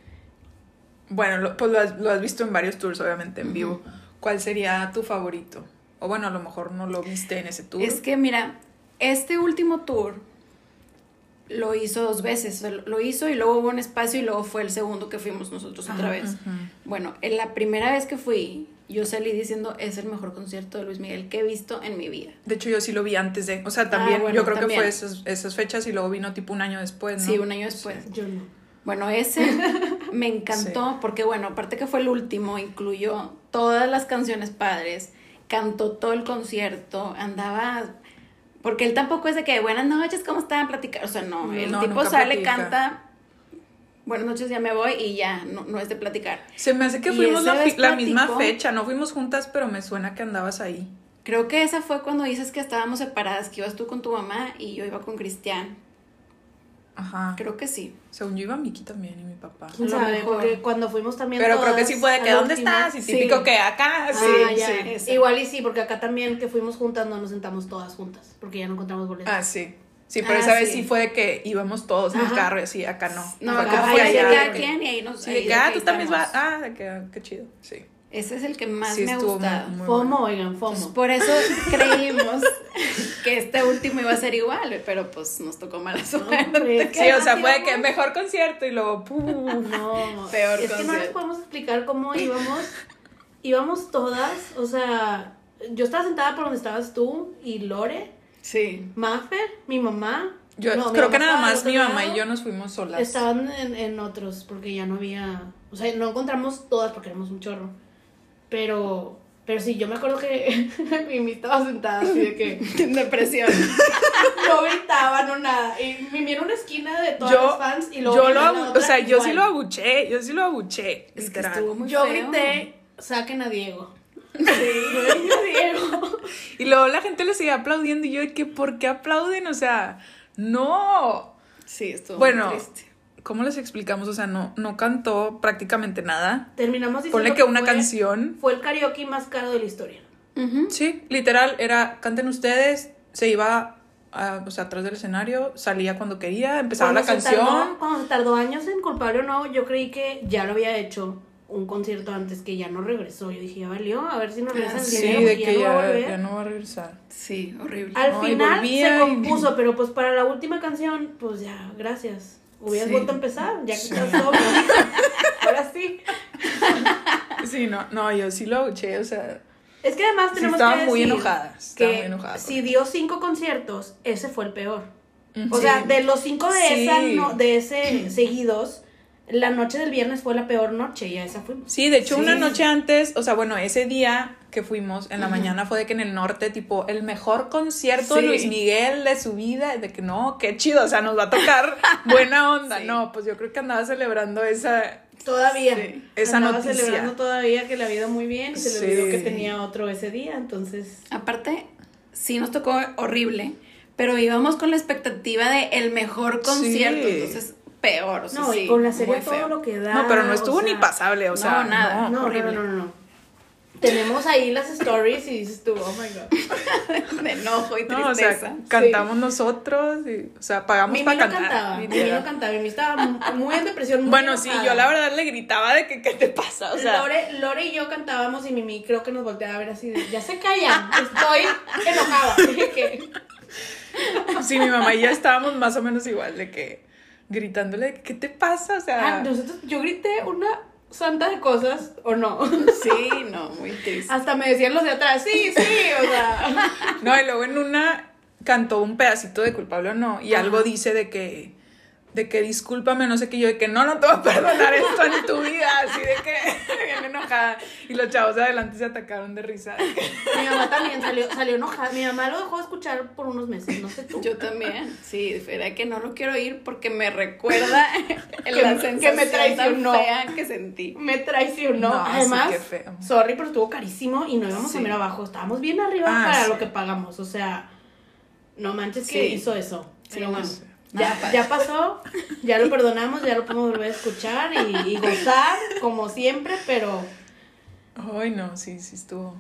Bueno, pues lo has, lo has, visto en varios tours, obviamente, en vivo. ¿Cuál sería tu favorito? O bueno, a lo mejor no lo viste en ese tour. Es que mira, este último tour lo hizo dos veces. Lo hizo y luego hubo un espacio y luego fue el segundo que fuimos nosotros otra vez. Bueno, en la primera vez que fui, yo salí diciendo es el mejor concierto de Luis Miguel que he visto en mi vida. De hecho, yo sí lo vi antes de. O sea, también ah, yo creo que fue esas, esas, fechas y luego vino tipo un año después. ¿no? Sí, un año después. Yo no. Bueno, ese me encantó porque, bueno, aparte que fue el último, incluyó todas las canciones padres, cantó todo el concierto, andaba... Porque él tampoco es de que, buenas noches, ¿cómo están? Platicar. O sea, no, el tipo sale, canta, buenas noches, ya me voy y ya, no, no es de platicar. Se me hace que fuimos la, la, misma fecha, no fuimos juntas, pero me suena que andabas ahí. Creo que esa fue cuando dices que estábamos separadas, que ibas tú con tu mamá y yo iba con Cristian. Ajá. Creo que sí. Según yo iba Miki también y mi papá. sabe? Porque cuando fuimos también. Pero creo que sí puede que ¿dónde estás? Y típico que acá. Ah, sí, sí. Igual y sí, porque acá también que fuimos juntas no nos sentamos todas juntas. Porque ya no encontramos boletos. Ah, sí. Sí, pero ah, esa vez sí fue de que íbamos todos en el carro y así, acá no. No, acá fue allá. quien y ahí nos. Sí, ah, tú también vas. Ah, qué, qué chido. Sí. Ese es el que más me ha gustado. FOMO, oigan, FOMO. por eso creímos que este último iba a ser igual, pero pues nos tocó mala suerte. sí, o sea, fue que mejor concierto y luego No, peor Es que no les podemos explicar cómo íbamos. íbamos todas, o sea, yo estaba sentada por donde estabas tú y Lore. Sí. Maffer, mi mamá. Yo creo que nada más mi mamá y yo nos fuimos solas. Estaban en, en otros porque ya no había, o sea, no encontramos todas porque éramos un chorro. Pero, pero sí, yo me acuerdo que Mimi estaba sentada así de que... Depresión. no gritaba, no nada. Y Mimi era una esquina de todos los fans y luego... Yo lo, o sea, yo sí lo abuché, yo sí lo abuché. Es que estuvo muy Yo grité, saquen a Diego. Sí, a Diego. Y luego la gente le seguía aplaudiendo y yo, ¿qué, ¿por qué aplauden? O sea, no. Sí, estuvo bueno, muy triste. ¿Cómo les explicamos? O sea, no, no cantó prácticamente nada. Terminamos diciendo Ponle que, una canción. Fue el karaoke más caro de la historia. Sí, literal, era canten ustedes, se iba a, o sea, atrás del escenario, salía cuando quería, empezaba la canción. cuando se tardó años en culpable o no, yo creí que ya lo había hecho un concierto antes que ya no regresó. Yo dije, ya valió, a ver si nos regresa el sí, de que ya, ya, no va a regresar. Sí, horrible. Al final se compuso, pero pues para la última canción, pues ya, gracias. Hubieras vuelto a empezar, ya que estás sobrio. Ahora sí. Sí, no, no, yo sí lo escuché, o sea. Es que además tenemos que decir muy enojada, que muy enojada si dio cinco conciertos, ese fue el peor. O sea, de los cinco de esa no, de ese seguidos, la noche del viernes fue la peor noche y a esa fue. Sí, de hecho una noche antes, o sea, bueno, ese día que fuimos, en la mañana fue de que en el norte, tipo, el mejor concierto de Luis Miguel de su vida, de que no, qué chido, o sea, nos va a tocar buena onda. No, pues yo creo que andaba celebrando esa. Todavía. Esa andaba celebrando todavía que le había ido muy bien y se le olvidó que tenía otro ese día, entonces. Aparte, sí nos tocó horrible, pero íbamos con la expectativa de el mejor concierto, entonces peor. O sea, no, y con la serie todo lo que da. No, pero no estuvo ni pasable, o sea. No, nada. No, horrible. no, no, no tenemos ahí las stories y dices tú, oh my god. De enojo y tristeza. o sea, cantamos nosotros y, o sea, pagamos para cantar. Cantaba, Mimi no cantaba, Mimi estaba muy en depresión. Muy bueno, sí, yo la verdad le gritaba de que, ¿qué te pasa? O sea, Lore, Lore y yo cantábamos y Mimi creo que nos volteaba a ver así de, ya se callan, estoy enojada. sí, mi mamá y yo estábamos más o menos igual, de que gritándole, ¿qué te pasa? O sea, ah, nosotros, yo grité una santa de cosas o no. Sí, no, muy triste. Hasta me decían los de atrás, sí, sí, o sea. No, y luego en una cantó un pedacito de culpable o no, y algo dice de que de que discúlpame, no sé qué, yo de que no, no te voy a perdonar esto en tu vida, así de que bien enojada. Y los chavos de adelante se atacaron de risa. Mi mamá también salió, salió enojada. Mi mamá lo dejó de escuchar por unos meses, no sé tú. Yo también, sí, era que no lo quiero oír porque me recuerda la sensación que me traicionó. fea que sentí. Me traicionó. Además, sorry, pero estuvo carísimo y no íbamos a mirar abajo, estábamos bien arriba ah, para lo que pagamos, o sea, no manches que hizo eso. Pero bueno. Ya, ya pasó, ya lo perdonamos, ya lo podemos volver a escuchar y, gozar, como siempre, pero. Ay, no, sí, sí estuvo.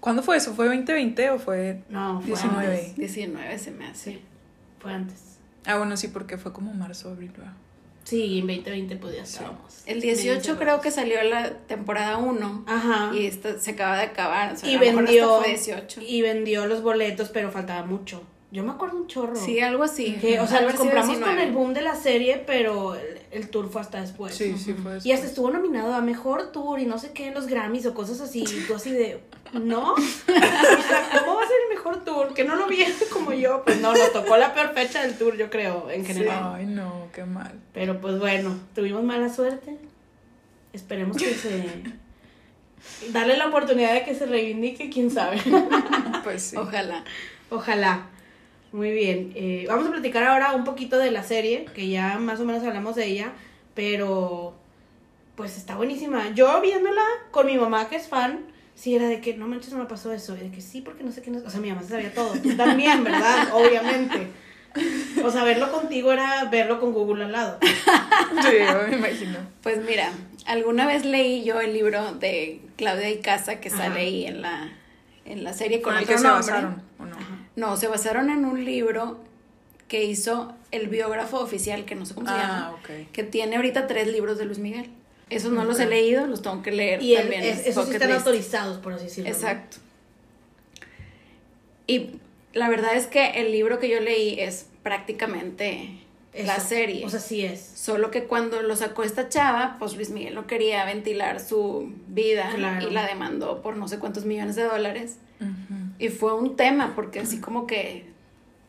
¿Cuándo fue eso? ¿Fue 2020 o fue, no, fue 19? 19 se me hace. fue antes. Ah, bueno, sí, porque fue como marzo, abril, Sí, en 2020 podía ser. El 18 creo que salió la temporada 1. Ajá. Y esta se acaba de acabar. y vendió. 18. Y vendió los boletos, pero faltaba mucho. Yo me acuerdo un chorro. Sí, algo así. Que, o sea, lo compramos con el boom de la serie, pero el, tour fue hasta después. Sí, sí, fue después. Y hasta estuvo nominado a Mejor Tour y no sé qué en los Grammys o cosas así. Y tú así de, ¿no? o sea, ¿cómo va a ser el Mejor Tour? Que no lo vi como yo. Pues no, lo tocó la peor fecha del tour, yo creo, en general. Ay, no, qué mal. Pero pues bueno, tuvimos mala suerte. Esperemos que se... Dale la oportunidad de que se reivindique, quién sabe. pues sí. Ojalá. Ojalá. Muy bien. Eh, vamos a platicar ahora un poquito de la serie, que ya más o menos hablamos de ella, pero pues está buenísima. Yo viéndola con mi mamá, que es fan, sí era de que no manches, no me pasó eso. Y de que sí, porque no sé qué. No... O sea, mi mamá se sabía todo. Tú también, ¿verdad? Obviamente. O sea, verlo contigo era verlo con Google al lado. Sí, me imagino. Pues mira, alguna vez leí yo el libro de Claudia y Casa que sale ahí en la, en la serie con, el que se basaron, ¿o no? No, se basaron en un libro que hizo el biógrafo oficial, que no sé cómo se ah, llama, que tiene ahorita tres libros de Luis Miguel. Esos no los he leído, los tengo que leer y también. esos están autorizados, por así decirlo. Exacto. Y la verdad es que el libro que yo leí es prácticamente la serie. O sea, sí es. Solo que cuando lo sacó esta chava, pues Luis Miguel no quería ventilar su vida y la demandó por no sé cuántos millones de dólares. Y fue un tema, porque así como que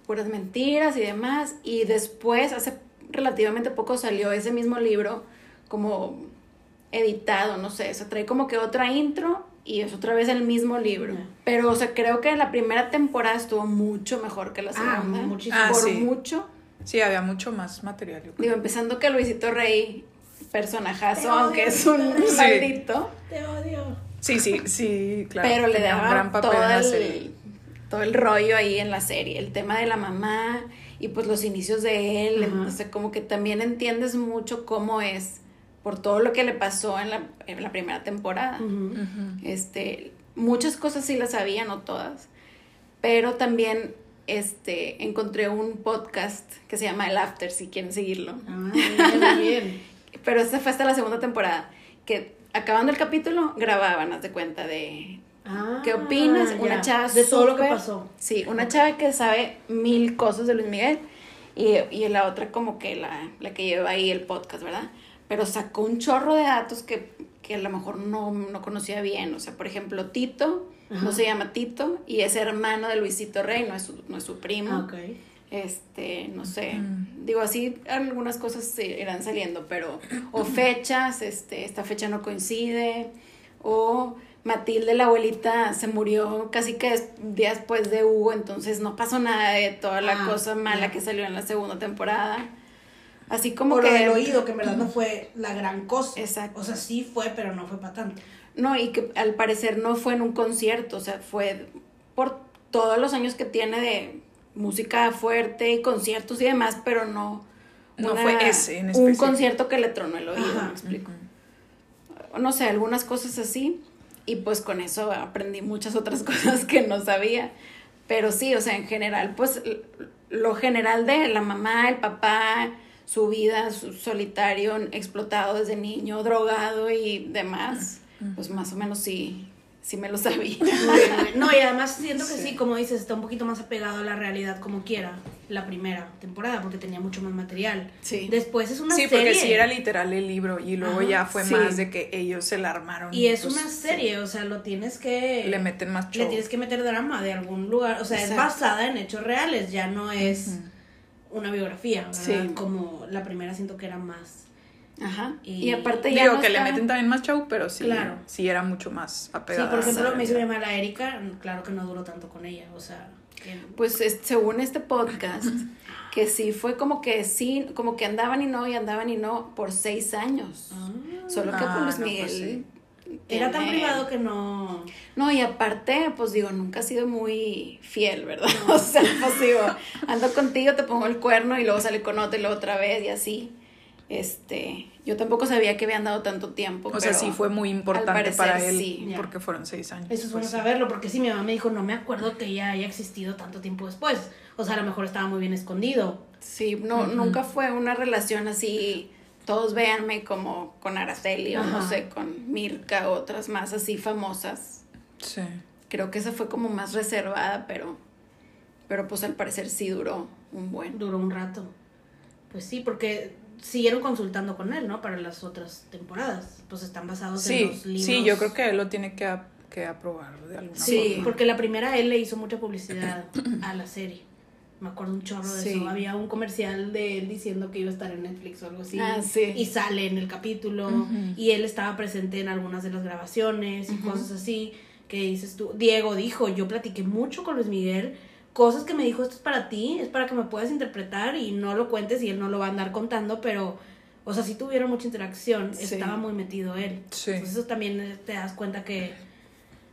puras mentiras y demás. Y después, hace relativamente poco salió ese mismo libro como editado, no sé, se trae como que otra intro y es otra vez el mismo libro. Pero, o sea, creo que la primera temporada estuvo mucho mejor que la ah, segunda. muchísimo. por ah, mucho. Sí, había mucho más material. Digo, empezando que Luisito Rey, personajazo, aunque es un maldito. Te odio. Sí, sí, sí, claro. Pero le daba todo, el, todo el rollo ahí en la serie, el tema de la mamá y pues los inicios de él, entonces como que también entiendes mucho cómo es por todo lo que le pasó en la, en la primera temporada. Este, muchas cosas sí las sabía, no todas, pero también este, encontré un podcast que se llama El After, si quieren seguirlo. Ah, bien, bien. pero esta fue hasta la segunda temporada, que acabando el capítulo, grababan, haz de cuenta de ah, qué opinas. Una chava de todo lo que pasó. Sí, una chava que sabe mil cosas de Luis Miguel y, y la otra como que la, la, que lleva ahí el podcast, ¿verdad? Pero sacó un chorro de datos que, que a lo mejor no, no, conocía bien. O sea, por ejemplo, Tito, no se llama Tito, y es hermano de Luisito Rey, no es su, no es su primo. Ah, okay este, no sé, mm. digo así, algunas cosas irán saliendo, pero, o fechas, este, esta fecha no coincide, o Matilde, la abuelita, se murió casi que días después de Hugo, entonces no pasó nada de toda la ah, cosa mala que salió en la segunda temporada. Así como Por que... el oído, que en verdad no fue la gran cosa. Exacto. O sea, sí fue, pero no fue para tanto. No, y que al parecer no fue en un concierto, o sea, fue por todos los años que tiene de música fuerte y conciertos y demás, pero no... No fue ese en Un concierto que le tronó el oído, me explico. No sé, algunas cosas así. Y pues con eso aprendí muchas otras cosas que no sabía. Pero sí, o sea, en general, pues lo general de la mamá, el papá, su vida, su solitario, explotado desde niño, drogado y demás, pues más o menos sí, sí me lo sabía. No, y además siento que sí. como dices, está un poquito más apegado a la realidad como quiera la primera temporada, porque tenía mucho más material. Sí. Después es una serie. Sí, porque sí era literal el libro y luego ya fue más de que ellos se la armaron. Y es pues, una serie, o sea, lo tienes que... Le meten más show. Le tienes que meter drama de algún lugar, o sea, es basada en hechos reales, ya no es una biografía, ¿verdad? Como la primera siento que era más Ajá. Y, aparte ya. Digo que le meten también más show, pero sí. Claro. Sí era mucho más apegada. Sí, por ejemplo, me hizo llamar a Erika, claro que no duró tanto con ella, o sea. Pues según este podcast, que sí fue como que sí, como que andaban y no, y andaban y no por seis años. Ah. Solo que pues Luis Miguel. Era tan privado que no. No, y aparte, pues digo, nunca ha sido muy fiel, ¿verdad? o sea, pues digo, ando contigo, te pongo el cuerno y luego sale con otro y luego otra vez y así. Este, yo tampoco sabía que habían dado tanto tiempo. O sea, sí fue muy importante para él porque fueron seis años. Eso es bueno pues saberlo, porque sí, mi mamá me dijo, no me acuerdo que ya haya existido tanto tiempo después. O sea, a lo mejor estaba muy bien escondido. Sí, no, nunca fue una relación así, todos véanme como con Araceli o no sé, con Mirka, otras más así famosas. Sí. Creo que esa fue como más reservada, pero, pero pues al parecer sí duró un buen. Duró un rato. Pues sí, porque siguieron consultando con él, ¿no? Para las otras temporadas. Pues están basados en los libros. Sí, yo creo que él lo tiene que, que aprobar de alguna sí, forma. Porque la primera él le hizo mucha publicidad a la serie. Me acuerdo un chorro de eso. Había un comercial de él diciendo que iba a estar en Netflix o algo así. Ah, sí. Y sale en el capítulo. Y él estaba presente en algunas de las grabaciones y cosas así. Que dices tú. Diego dijo: Yo platiqué mucho con Luis Miguel cosas que me dijo, esto es para ti, es para que me puedas interpretar y no lo cuentes y él no lo va a andar contando, pero, o sea, sí tuvieron mucha interacción, estaba muy metido él. Sí. Entonces eso también te das cuenta que,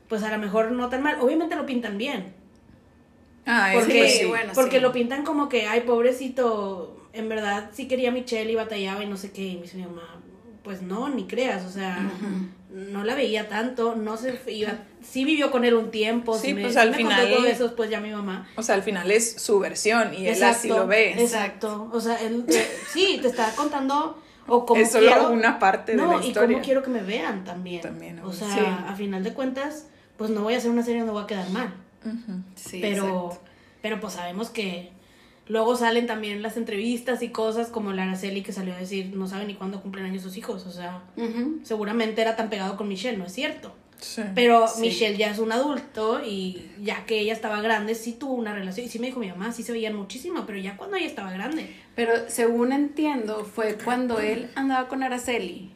pues a lo mejor no tan mal, obviamente lo pintan bien. Ah, porque, sí, bueno, porque lo pintan como que, ay, pobrecito, en verdad sí quería a Michelle y batallaba y no sé qué, y me dice mi mamá, pues no, ni creas, o sea, no la veía tanto, no se iba, sí vivió con él un tiempo, sí, pues al final todo eso, pues ya mi mamá. O sea, al final es su versión y él así lo ve. Exacto, o sea, él eh, sí te está contando o como es solo una parte de la historia. y como quiero que me vean también. También, o sea, a final de cuentas, pues no voy a hacer una serie donde voy a quedar mal. sí, pero pero pues sabemos que Luego salen también las entrevistas y cosas como la Araceli que salió a decir no sabe ni cuándo cumplen años sus hijos. O sea, seguramente era tan pegado con Michelle, ¿no es cierto? Sí. Pero Michelle ya es un adulto y ya que ella estaba grande, sí tuvo una relación. Y sí me dijo mi mamá, sí se veían muchísimo, pero ya cuando ella estaba grande. Pero según entiendo, fue cuando él andaba con Araceli.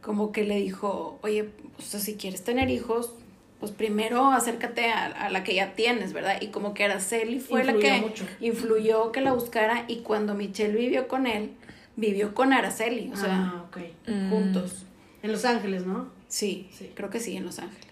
Como que le dijo, oye, o sea, si quieres tener hijos, pues primero acércate a, la que ya tienes, ¿verdad? Y como que Araceli fue la que influyó que la buscara y cuando Michelle vivió con él, vivió con Araceli, o sea, ah, mm. juntos. En Los Ángeles, ¿no? Sí, sí, creo que sí, en Los Ángeles.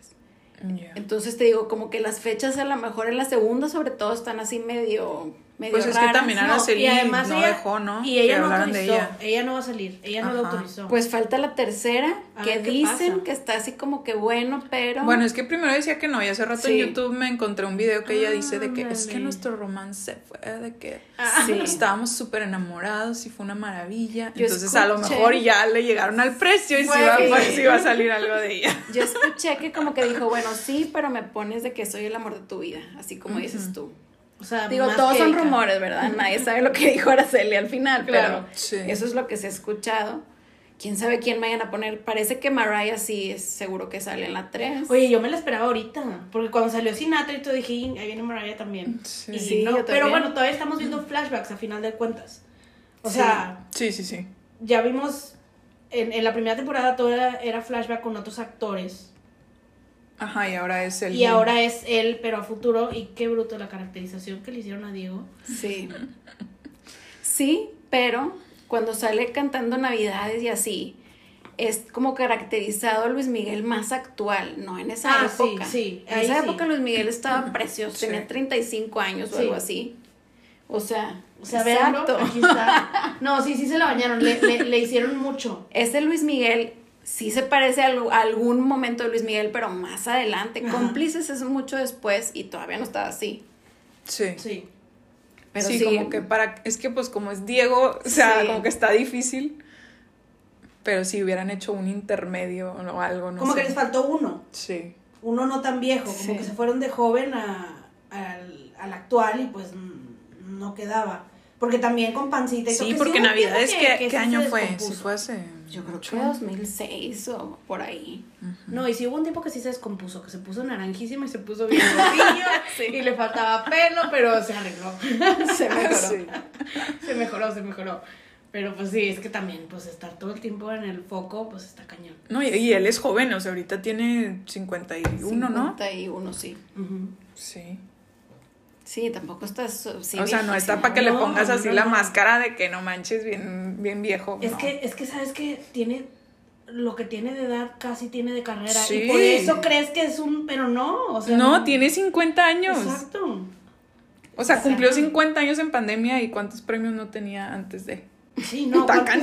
Entonces te digo, como que las fechas a lo mejor en la segunda sobre todo están así medio pues es que también Ana no, y además no dejó, ¿no? Y ella no autorizó, ella. no va a salir, ella no lo autorizó. Pues falta la tercera, que dicen que está así como que bueno, pero... Bueno, es que primero decía que no, y hace rato en YouTube me encontré un video que ella dice de que es que nuestro romance fue de que ah. estábamos súper enamorados y fue una maravilla. Entonces a lo mejor ya le llegaron al precio y si iba, a salir algo de ella. Yo escuché que como que dijo, bueno, sí, pero me pones de que soy el amor de tu vida, así como dices tú. O sea, Digo, todos son rumores, ¿verdad? Nadie sabe lo que dijo Araceli al final, pero eso es lo que se ha escuchado. Quién sabe quién vayan a poner. Parece que Mariah sí es seguro que sale en la 3. Oye, yo me la esperaba ahorita. Porque cuando salió Sinatra y todo dije, ahí viene Mariah también. Sí, Pero bueno, todavía estamos viendo flashbacks a final de cuentas. O sea. Sí, sí, sí. Ya vimos. En, en la primera temporada todo era, era flashback con otros actores Ajá, y ahora es él. Y ahora es él, pero a futuro. Y qué bruto la caracterización que le hicieron a Diego. Sí. Sí, pero cuando sale cantando Navidades y así, es como caracterizado Luis Miguel más actual, ¿no? En esa ah, época. Sí, sí. En esa época Luis Miguel estaba precioso, tenía 35 años o algo así. O sea, o sea, exacto. aquí está. No, sí, sí se la bañaron, le, le, hicieron mucho. Ese Luis Miguel sí se parece a, algún momento de Luis Miguel, pero más adelante. Cómplices es mucho después y todavía no estaba así. Sí. Sí. Pero sí, como que para, es que pues como es Diego, o sea, como que está difícil. Pero si hubieran hecho un intermedio o algo, no Como que les faltó uno. Sí. Uno no tan viejo, como que se fueron de joven a, al, al actual y pues no quedaba. Porque también con pancita y Sí, porque Navidades, ¿qué, ¿qué año fue? Si fue hace. Yo creo que 2006 o por ahí. No, y sí hubo un tiempo que sí se descompuso, que se puso naranjísima y se puso bien sí. y le faltaba pelo, pero se arregló. se mejoró. Se mejoró, se mejoró. Pero pues sí, es que también, pues estar todo el tiempo en el foco, pues está cañón. No, y, él es joven, o sea, ahorita tiene 51, ¿no? 51, sí. Sí. Sí, tampoco estás. o sea, no está para que le pongas así la máscara de que no manches bien, bien viejo. Es que, es que sabes que tiene lo que tiene de edad casi tiene de carrera. Y por eso crees que es un. Pero no. O sea, no, tiene 50 años. Exacto. O sea, cumplió 50 años en pandemia y cuántos premios no tenía antes de. Sí, no. ¿cuántos,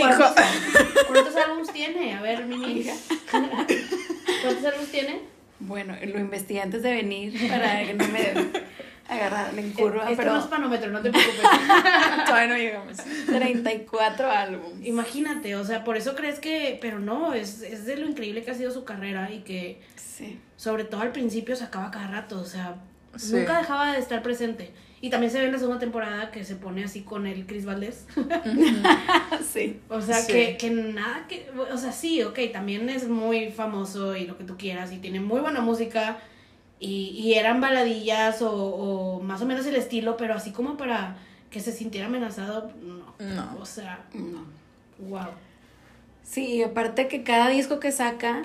¿cuántos, álbumes tiene? A ver, mi hija. ¿Cuántos álbumes tiene? Bueno, lo investigué antes de venir para que no me agarrar en curva. Esto pero... no es panómetro, no te preocupes. Todavía no llegamos. 34 álbumes. Imagínate, o sea, por eso crees que. Pero no, es, es de lo increíble que ha sido su carrera y que. Sí. Sobre todo al principio sacaba cada rato, o sea, nunca dejaba de estar presente. Y también se ve en la segunda temporada que se pone así con el Chris Valdés. sí. O sea, Que, que nada que. O sea, sí, ok, también es muy famoso y lo que tú quieras y tiene muy buena música y, y eran baladillas o, o, más o menos el estilo, pero así como para que se sintiera amenazado, no. No. O sea, no. Wow. Sí, aparte que cada disco que saca,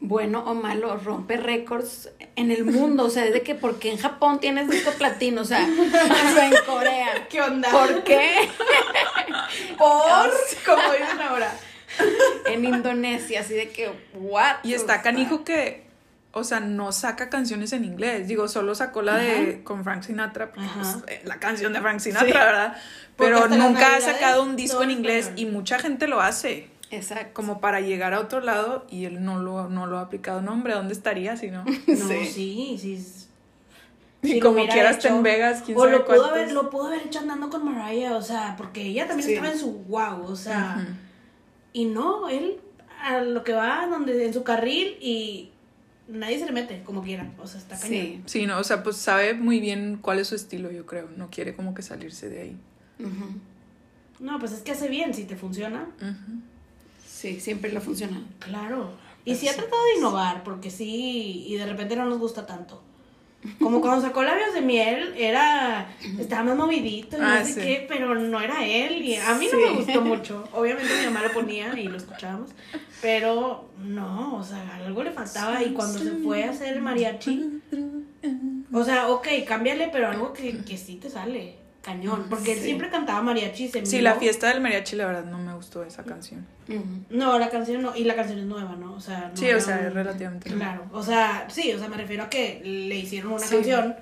bueno o malo, rompe récords en el mundo. O sea, es de que porque en Japón tienes disco platino, o sea, en Corea. ¿Qué onda? ¿Por qué? Por, como dicen ahora. en Indonesia, así de que, what? Y está canijo que o sea, no saca canciones en inglés. Digo, solo sacó la de con Frank Sinatra, pues, eh, la canción de Frank Sinatra, ¿verdad? Pero nunca ha sacado un disco en inglés y mucha gente lo hace. Exacto. Como para llegar a otro lado y él no lo, no lo ha aplicado. No, hombre, ¿dónde estaría si no? no, sí, sí. Y como quieras en Vegas, quién o lo pudo haber lo pudo haber hecho andando con Mariah, o sea, porque ella también estaba en su wow, o sea, y no, él a lo que va donde en su carril y nadie se le mete como quiera, o sea, está cañón. Sí, sí, no, o sea, pues sabe muy bien cuál es su estilo, yo creo, no quiere como que salirse de ahí. No, pues es que hace bien, si te funciona. Sí, siempre le funciona. Claro. Y sí ha tratado de innovar, porque sí, y de repente no nos gusta tanto. Como cuando sacó labios de miel, era. Estaba más movidito y no ah, sé qué, pero no era él. Y a mí no me gustó mucho. Obviamente mi mamá lo ponía y lo escuchábamos. Pero no, o sea, algo le faltaba. Y cuando se fue a hacer mariachi. O sea, ok, cámbiale, pero algo que, que sí te sale cañón, porque él siempre cantaba mariachi. Sí, la fiesta del mariachi, la verdad, no me gustó esa canción. No, la canción no, y la canción es nueva, ¿no? O sea, no Sí, o sea, es relativamente Claro, o sea, sí, o sea, me refiero a que le hicieron una canción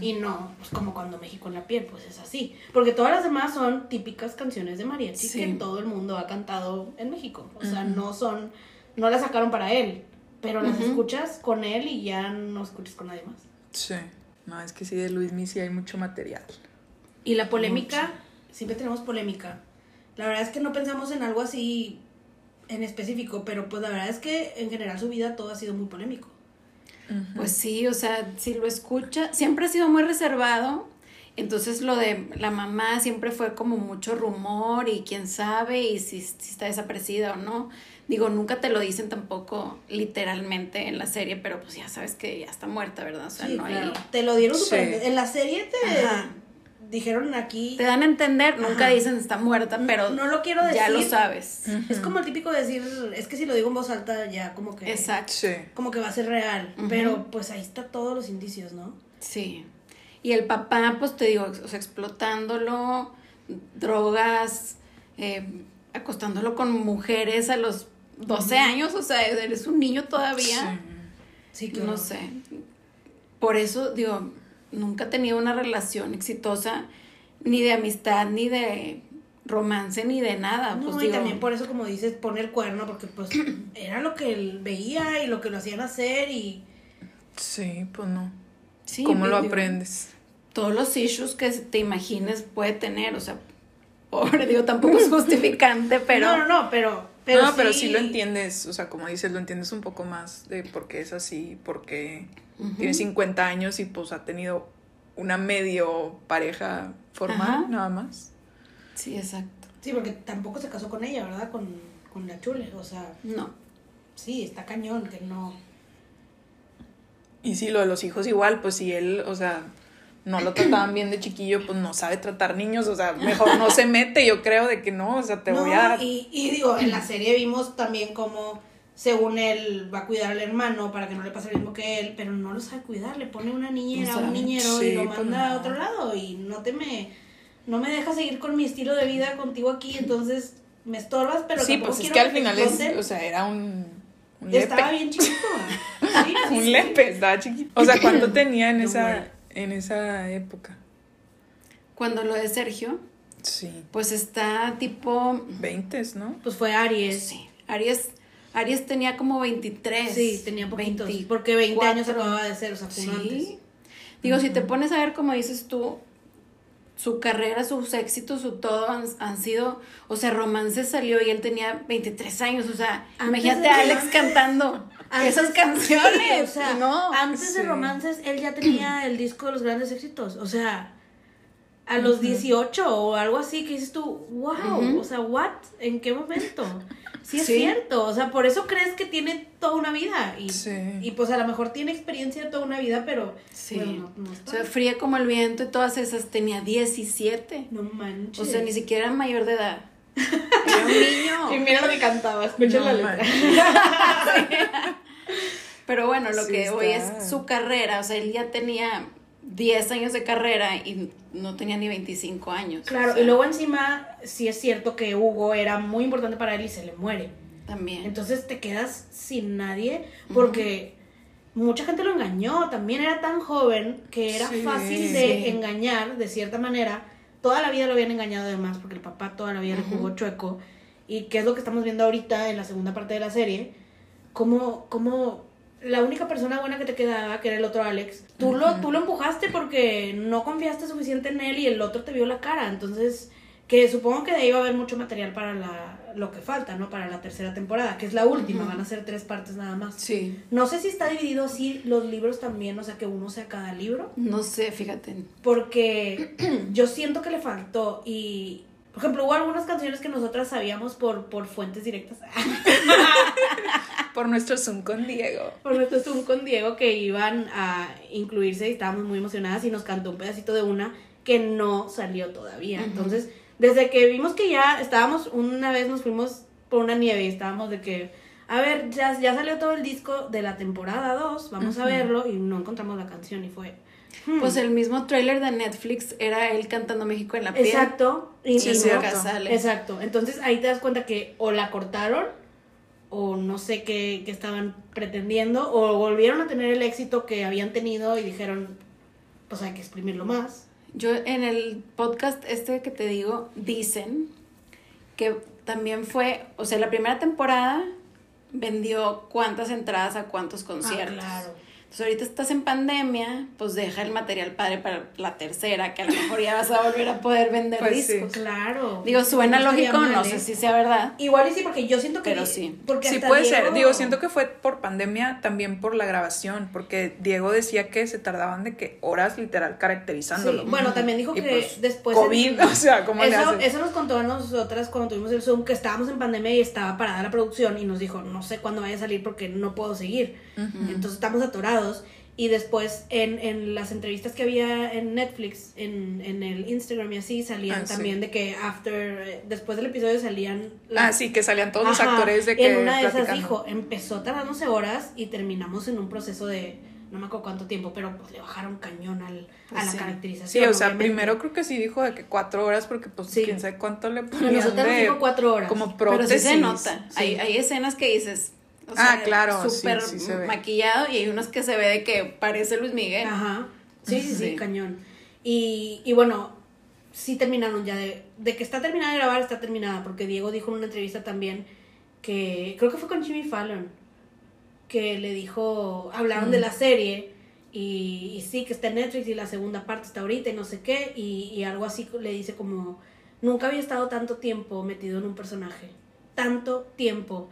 y no, pues como cuando México en la piel, pues es así. Porque todas las demás son típicas canciones de mariachi que todo el mundo ha cantado en México. O sea, no son, no las sacaron para él, pero las escuchas con él y ya no escuchas con nadie más. Sí, no, es que sí, de Luis Missy hay mucho material. Y la polémica, siempre tenemos polémica. La verdad es que no pensamos en algo así en específico, pero pues la verdad es que en general su vida todo ha sido muy polémico. Pues sí, o sea, si lo escucha, siempre ha sido muy reservado. Entonces lo de la mamá siempre fue como mucho rumor y quién sabe y si, si está desaparecida o no. Digo, nunca te lo dicen tampoco literalmente en la serie, pero pues ya sabes que ya está muerta, ¿verdad? O sea, no Te lo dieron En la serie te dijeron aquí. Te dan a entender, nunca dicen está muerta, pero. No, lo quiero decir. Ya lo sabes. Es como el típico decir, es que si lo digo en voz alta, ya como que. Exacto. Como que va a ser real. Pero pues ahí está todos los indicios, ¿no? Sí. Y el papá, pues te digo, o sea, explotándolo, drogas, eh, acostándolo con mujeres a los 12 años, o sea, eres un niño todavía. Sí, claro. No sé. Por eso, digo, nunca he tenido una relación exitosa, ni de amistad, ni de romance, ni de nada. No, pues, y también por eso, como dices, poner cuerno, porque pues era lo que él veía y lo que lo hacían hacer y... Sí, pues no. Sí, ¿Cómo lo aprendes? Todos los issues que te imagines puede tener, o sea, pobre, digo, tampoco es justificante, pero... No, no, no, pero... pero no, pero sí lo entiendes, o sea, como dices, lo entiendes un poco más de por qué es así, tiene 50 años y pues ha tenido una medio pareja formal, nada más. Sí, exacto. Sí, porque tampoco se casó con ella, ¿verdad? Con, con la chule, o sea... No. Sí, está cañón, que no... Y sí, lo de los hijos igual, pues si él, o sea, no lo trataban bien de chiquillo, pues no sabe tratar niños, o sea, mejor no se mete, yo creo, de que no, o sea, te voy a... Y, y digo, en la serie vimos también como, según él, va a cuidar al hermano para que no le pase lo mismo que él, pero no lo sabe cuidar, le pone una niñera, un niñero y lo pues manda a otro lado y no te me... No me deja seguir con mi estilo de vida contigo aquí, entonces me estorbas, pero sí, pues es que al final es, o sea, era un estaba bien chiquito. un lepe, estaba chiquito. O sea, ¿cuánto tenía en esa, en esa época? Cuando lo de Sergio. Sí. Pues está tipo. 20, ¿no? Pues fue Aries. Sí. Aries. Aries tenía como 23. Sí, tenía poquitos. porque 20 años acababa de ser, o sea, sí. Digo, si te pones a ver, como dices tú, su carrera, sus éxitos, su todo han, sido, o sea, Romance salió y él tenía 23 años, o sea, imagínate a Alex cantando esas canciones, o sea, no. Antes de Romances él ya tenía el disco de los grandes éxitos, o sea, a los 18 o algo así que dices tú, wow, o sea, what, ¿en qué momento? Sí es cierto, o sea, por eso crees que tiene toda una vida y, y pues a lo mejor tiene experiencia toda una vida, pero sí. o sea, fría como el viento y todas esas tenía 17. No manches. O sea, ni siquiera mayor de edad. Era un niño. Y mira lo que cantaba, escucha la letra. Pero bueno, lo que hoy es su carrera, o sea, él ya tenía 10 años de carrera y no tenía ni 25 años. Claro, y luego encima sí es cierto que Hugo era muy importante para él y se le muere. También. Entonces te quedas sin nadie porque mucha gente lo engañó, también era tan joven que era fácil de engañar de cierta manera. Toda la vida lo habían engañado además porque el papá toda la vida le jugó chueco. Y qué es lo que estamos viendo ahorita en la segunda parte de la serie, cómo, cómo la única persona buena que te quedaba, que era el otro Alex, tú, lo, tú lo empujaste porque no confiaste suficiente en él y el otro te vio la cara. Entonces, que supongo que de ahí va a haber mucho material para la, lo que falta, ¿no? Para la tercera temporada, que es la última, van a ser tres partes nada más. Sí. No sé si está dividido así los libros también, o sea, que uno sea cada libro. No sé, fíjate. Porque yo siento que le faltó y por ejemplo, hubo algunas canciones que nosotras sabíamos por, por fuentes directas. por nuestro Zoom con Diego. Por nuestro Zoom con Diego que iban a incluirse y estábamos muy emocionadas y nos cantó un pedacito de una que no salió todavía. Entonces, desde que vimos que ya estábamos, una vez nos fuimos por una nieve y estábamos de que, a ver, ya, ya salió todo el disco de la temporada 2, vamos a verlo y no encontramos la canción y fue Hmm. Pues el mismo trailer de Netflix era él cantando México en la piel. Exacto. Y, sí, Exacto. Entonces ahí te das cuenta que o la cortaron o no sé qué, qué, estaban pretendiendo o volvieron a tener el éxito que habían tenido y dijeron, pues hay que exprimirlo más. Yo en el podcast este que te digo, dicen que también fue, o sea, la primera temporada vendió cuántas entradas a cuántos ah, conciertos. Ah, claro ahorita estás en pandemia, pues deja el material padre para la tercera, que a lo mejor ya vas a volver a poder vender pues discos. claro. Digo, suena lógico, no sé si sea verdad. Igual y sí, porque yo siento que... Pero sí. Porque sí puede ser. Digo, siento que fue por pandemia, también por la grabación, porque Diego decía que se tardaban de que horas literal caracterizándolo. Bueno, también dijo que pues, después... COVID, o sea, ¿cómo eso, le Eso nos contó a nosotras cuando tuvimos el Zoom, que estábamos en pandemia y estaba parada la producción y nos dijo, no sé cuándo vaya a salir porque no puedo seguir. Entonces estamos atoradas Y después en, en las entrevistas que había en Netflix, en, en el Instagram y así, salían Ah, sí. también de que after, eh, después del episodio salían... Ah, sí, que salían todos los actores de que En una de esas dijo, empezó tardándose horas y terminamos en un proceso de, no me acuerdo cuánto tiempo, pero pues le bajaron cañón al, Pues a la sí. caracterización. Sí, o sea, obviamente. primero creo que sí dijo de que cuatro horas, porque pues Sí. quién sabe cuánto le ponían nosotros nos de... dijo cuatro horas. Como Pero sí prótesis. se nota. Hay escenas que dices. O Ah, claro, sí, Súper sí ve. maquillado y hay unas que se ve de que parece Luis Miguel. Ajá. Sí, sí, sí, Sí. cañón. Y, y bueno, sí terminaron ya de, de que está terminada de grabar, está terminada, porque Diego dijo en una entrevista también que, creo que fue con Jimmy Fallon, que le dijo, hablaron Mm. de la serie y, y sí, que está en Netflix y la segunda parte está ahorita y no sé qué, y, y algo así le dice como, nunca había estado tanto tiempo metido en un personaje, tanto tiempo,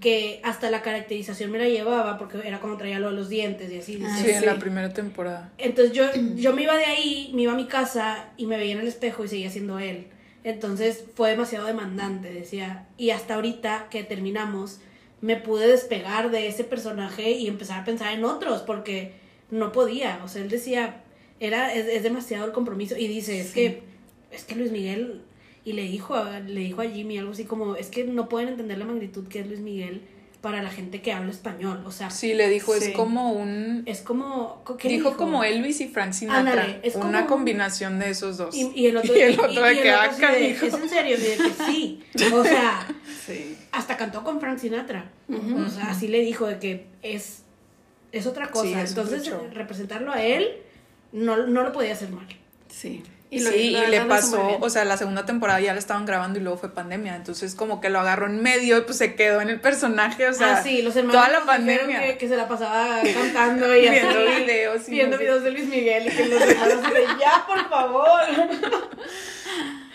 que hasta la caracterización me la llevaba, porque era como traía lo de los dientes y así. Ah, Sí, en la primera temporada. entonces yo, yo me iba de ahí, me iba a mi casa y me veía en el espejo y seguía siendo él. Entonces fue demasiado demandante, decía. Y hasta ahorita que terminamos, me pude despegar de ese personaje y empezar a pensar en otros, porque no podía. O sea, él decía, era, es, es demasiado el compromiso. Y dice, es que, es que Luis Miguel, y le dijo, a- le dijo a Jimmy algo así como, es que no pueden entender la magnitud que es Luis Miguel para la gente que habla español. O sea, Sí, le dijo, Sí. es como un... es como... ¿qué Dijo, como Elvis y Frank Sinatra. Ándale, es una como- combinación de esos dos. Y, y el otro, Y el otro de y el que, otro ah, así de, es en serio, y de que sí. O sea, Sí. hasta cantó con Frank Sinatra. Ujú. O sea, así le dijo de que es, es otra cosa. Sí, es Entonces, representarlo a él no, no lo podía hacer mal. Sí. Y, lo- sí, la y verdad le pasó, o sea, la segunda temporada ya la estaban grabando y luego fue pandemia, entonces como que lo agarró en medio y pues se quedó en el personaje, o sea, ah, sí, los hermanos toda la pandemia. Que, que se la pasaba cantando y Viendo así, videos y viendo no sé. videos de Luis Miguel y que los hermanos de, ya, por favor.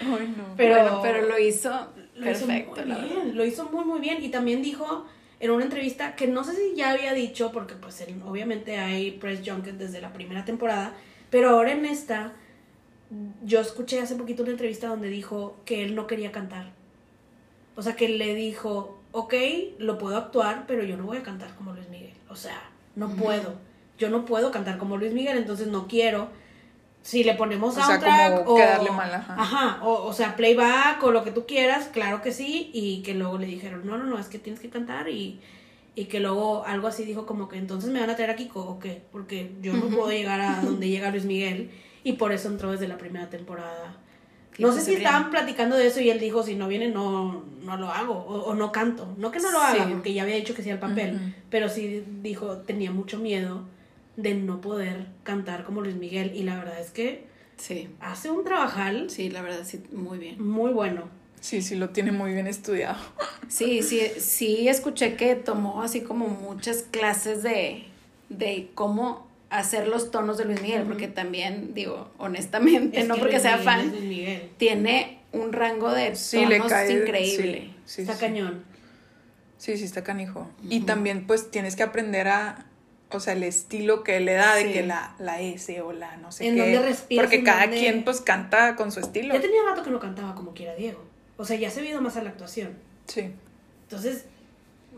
Ay, no. Pero, Bueno, pero lo hizo Lo hizo perfecto, muy la verdad. bien, lo hizo muy muy bien y también dijo en una entrevista que no sé si ya había dicho porque pues él- obviamente hay press junket desde la primera temporada, pero ahora en esta yo escuché hace poquito una entrevista donde dijo que él no quería cantar. O sea, que le dijo, ok, lo puedo actuar, pero yo no voy a cantar como Luis Miguel. O sea, no puedo. Yo no puedo cantar como Luis Miguel, entonces no quiero. Si le ponemos O sea, soundtrack quedarle mal, ajá. Ajá, o, o sea, playback o lo que tú quieras, claro que sí. Y que luego le dijeron, no, no, no, es que tienes que cantar. Y, y que luego algo así dijo como que entonces me van a traer a Kiko o qué, porque yo no puedo llegar a donde llega Luis Miguel. Y por eso entró desde la primera temporada. No sé si estaban platicando de eso y él dijo, si no viene, no, no lo hago, o, o no canto. No que no lo haga, Sí. porque ya había dicho que sí al papel, pero sí dijo, tenía mucho miedo de no poder cantar como Luis Miguel. Y la verdad es que Sí. hace un trabajal Sí, la verdad, sí, muy bien. muy bueno. Sí, sí, lo tiene muy bien estudiado. Sí, sí, sí, escuché que tomó así como muchas clases de, de cómo hacer los tonos de Luis Miguel, porque también, digo, honestamente, Es no que porque Luis sea Miguel fan, tiene un rango de Sí, tonos le cae increíble. Sí, sí, Está sí. cañón. Sí, sí, está canijo. Y también, pues, tienes que aprender a. O sea, el estilo que le da de Sí. que la, la S o la no sé En qué. dónde respiras, Porque en cada dónde- quien, pues, canta con su estilo. Ya tenía rato que no cantaba como quiera Diego. O sea, ya se ha ido más a la actuación. Sí. Entonces,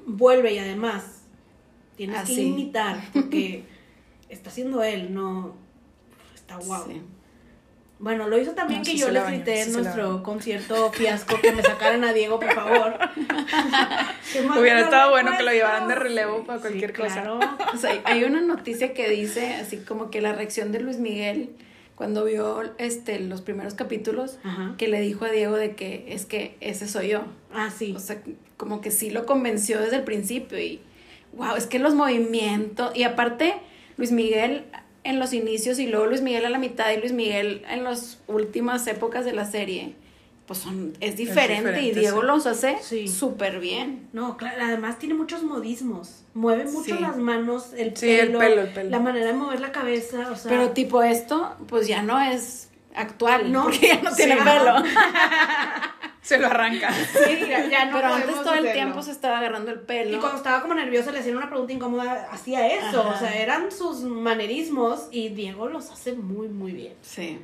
vuelve y además tienes Así. que imitar porque está haciendo él, no está guau. Sí. Bueno, lo hizo también No, que sí yo se le la bañó, grité en nuestro concierto fiasco que me sacaran a Diego, por favor. Hubiera estado bueno que lo llevaran de relevo para cualquier cosa. claro. O sea, hay una noticia que dice así como que la reacción de Luis Miguel cuando vio este los primeros capítulos Ajá. que le dijo a Diego de que es que ese soy yo. Ah, sí. O sea, como que sí lo convenció desde el principio y wow, es que los movimientos y aparte Luis Miguel en los inicios y luego Luis Miguel a la mitad y Luis Miguel en las últimas épocas de la serie, pues son es diferente, y diferente, Diego sí. los hace Sí. súper bien. No, claro, además tiene muchos modismos. Mueve mucho Sí. las manos, el Sí, el pelo, pelo, el pelo. la manera de mover la cabeza, o sea. Pero tipo esto, pues ya no es actual, No, porque ya no tiene pelo. Se lo arranca. sí, ya, ya no Pero antes todo el tiempo se estaba agarrando el pelo. Y cuando estaba como nerviosa le hacían una pregunta incómoda, hacía eso. Ajá. O sea, eran sus manerismos y Diego los hace muy, muy bien. Sí.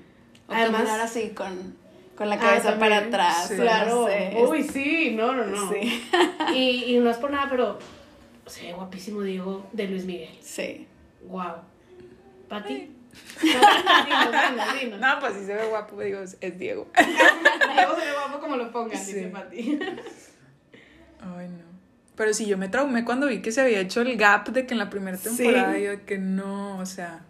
O Además- caminar así con, con la Ah, cabeza para atrás. Sí. o no Claro. sé, Uy, sí, no, no, no. Sí. Y, y no es por nada, pero se ve guapísimo Diego de Luis Miguel. Sí. Wow. ¿Pati? No, pues si se ve guapo, digo, es Diego. Diego se ve guapo como lo pongan, dice Pati. Ay, no. Pero sí, yo me traumé cuando vi que se había hecho el gap de que en la primera temporada yo que no, o sea,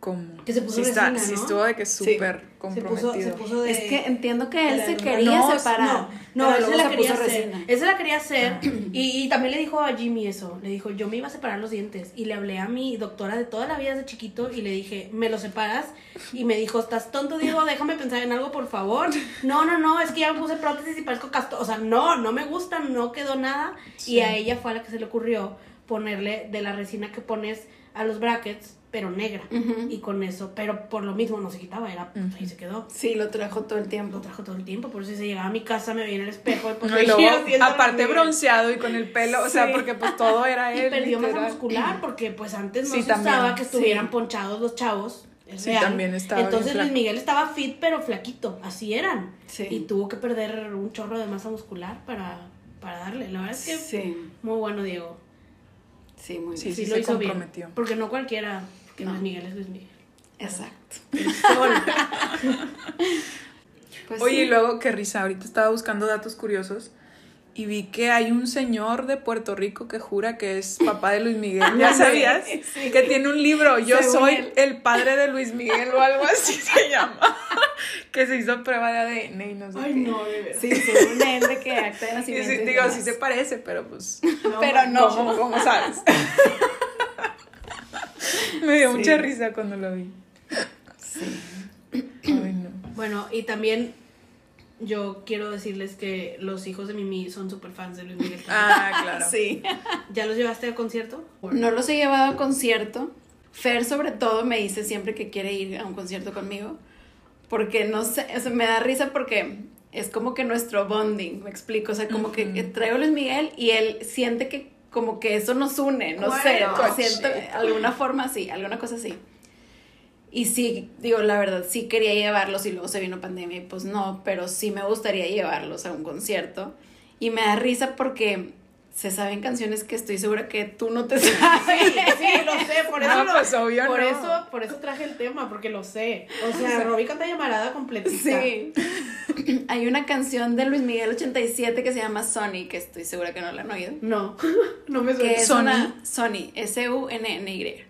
como que se puso sí, está, sí estuvo de que súper comprometido. Se puso, de, es que entiendo que él se quería separar. No, no él se la quería hacer. Él se la quería hacer y, y, también le dijo a Jimmy eso. Le dijo, yo me iba a separar los dientes. Y le hablé a mi doctora de toda la vida desde chiquito y le dije, ¿me lo separas? Y me dijo, ¿estás tonto, Diego? Déjame pensar en algo, por favor. No, no, no, es que ya me puse prótesis y parezco casto. O sea, no, no me gusta, no quedó nada. Y a ella fue a la que se le ocurrió ponerle de la resina que pones a los brackets pero negra. Y con eso, pero por lo mismo no se quitaba, era ahí se quedó. Sí, lo trajo todo el tiempo. Lo trajo todo el tiempo, por eso se llegaba a mi casa, me veía en el espejo. Pues, aparte bronceado y con el pelo, o sea, porque pues todo era él. Y perdió masa muscular, porque pues antes no se usaba que estuvieran ponchados los chavos. sí, también estaba. Entonces Luis Miguel estaba fit, pero flaquito, así eran. Y tuvo que perder un chorro de masa muscular para, para darle. La verdad es que muy bueno, Diego. Sí, muy bien. Sí, lo hizo bien. Porque no cualquiera que Luis Miguel es Luis Miguel. Exacto. pues Oye, y luego, qué risa, ahorita estaba buscando datos curiosos y vi que hay un señor de Puerto Rico que jura que es papá de Luis Miguel. ¿Ya sabías? Que tiene un libro, Yo soy el padre de Luis Miguel o algo así se llama. que se hizo prueba de ADN y no sé Ay, no, de verdad. Sí, según él de que acta de nacimiento. Sí, digo, sí se parece, pero pues... pero no. ¿Cómo, cómo sabes? Me dio mucha risa cuando lo vi. Sí. Ay, no. Bueno, y también yo quiero decirles que los hijos de Mimi son súper fans de Luis Miguel. Ah, claro. sí. ¿Ya los llevaste al concierto? No los he llevado al concierto. Fer, sobre todo, me dice siempre que quiere ir a un concierto conmigo. Porque no sé, o sea, me da risa porque es como que nuestro bonding, me explico. O sea, como que traigo a Luis Miguel y él siente que como que eso nos une, no sé, siento, alguna forma así, alguna cosa así. Y sí, digo, la verdad, sí quería llevarlos y luego se vino pandemia y pues no, pero sí me gustaría llevarlos a un concierto. Y me da risa porque se saben canciones que estoy segura que tú no te sabes. Sí, sí, lo sé, por eso, pues, obvio por eso, por eso traje el tema, porque lo sé. O sea, Robbie canta llamarada completita. Sí. Hay una canción de Luis Miguel 87 que se llama Sony, que estoy segura que no la han oído. No, no me suena. Que es Sony. Sony, S-U-N-N-Y.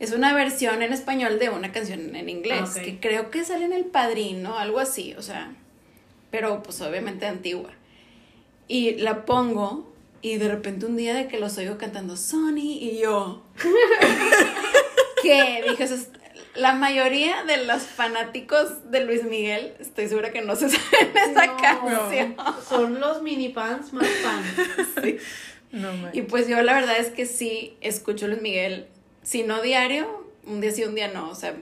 Es una versión en español de una canción en inglés, que creo que sale en El Padrino, algo así, o sea, pero pues obviamente antigua. Y la pongo y de repente un día de que los oigo cantando Sony y yo. que dije, la mayoría de los fanáticos de Luis Miguel, estoy segura que no se saben esa canción. Son los mini fans más fans. y pues yo la verdad es que sí escucho Luis Miguel, si no diario, un día sí, un día no. O sea,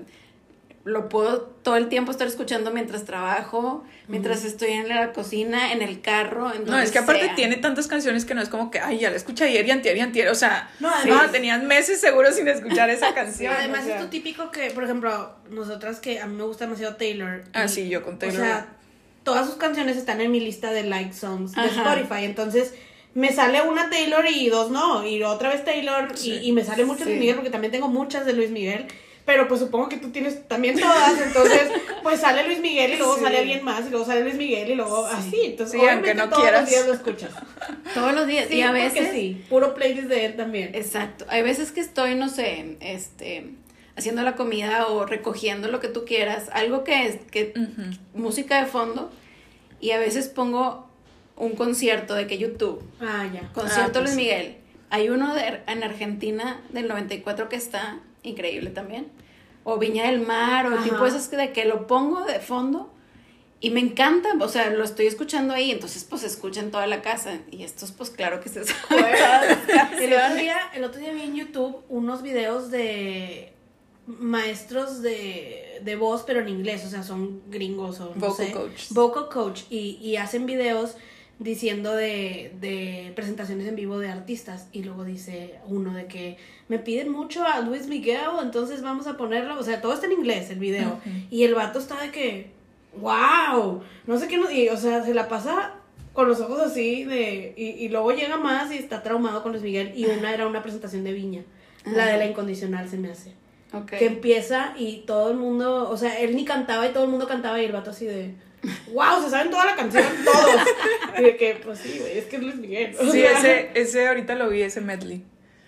lo puedo todo el tiempo estar escuchando mientras trabajo, mientras estoy en la cocina, en el carro. En no, es que aparte tiene tantas canciones que no es como que, ay, ya la escuché ayer y antier y antier. O sea, no, tenías meses seguro sin escuchar esa canción. además, es tu típico que, por ejemplo, nosotras que a mí me gusta demasiado Taylor. Ah, sí, yo con Taylor. O sea, todas sus canciones están en mi lista de like songs de Spotify. Entonces me sale una Taylor y dos no, y otra vez Taylor, y, me sale mucho de Luis Miguel, porque también tengo muchas de Luis Miguel pero pues supongo que tú tienes también todas, entonces pues sale Luis Miguel y luego sale alguien más y luego sale Luis Miguel y luego así, entonces obviamente no todos los días lo escuchas. Todos los días y a veces sí, puro playlist de él también. Exacto. Hay veces que estoy no sé, este haciendo la comida o recogiendo lo que tú quieras, algo que es que música de fondo y a veces pongo un concierto de que YouTube. Ah, ya. Concierto ah, Luis pues Miguel. Hay uno de, en Argentina del 94 que está increíble también. O Viña del Mar, o tipo esas de que lo pongo de fondo y me encanta, o sea, lo estoy escuchando ahí, entonces pues escucha en toda la casa. Y estos pues claro que se saben. el, otro día, el otro día vi en YouTube unos videos de maestros de, de voz, pero en inglés, o sea, son gringos o no vocal coach. Vocal coach. Y, y hacen videos diciendo de, de, presentaciones en vivo de artistas y luego dice uno de que me piden mucho a Luis Miguel, entonces vamos a ponerlo, o sea, todo está en inglés el video. Y el vato está de que, wow, no sé qué, no, y, o sea, se la pasa con los ojos así de, y, y luego llega más y está traumado con Luis Miguel y una era una presentación de Viña. La de la incondicional se me hace. Que empieza y todo el mundo, o sea, él ni cantaba y todo el mundo cantaba y el vato así de, wow, se saben toda la canción todos. y de que, pues sí, güey, es que es Luis Miguel. Sí, ese, ese ahorita lo vi, ese medley.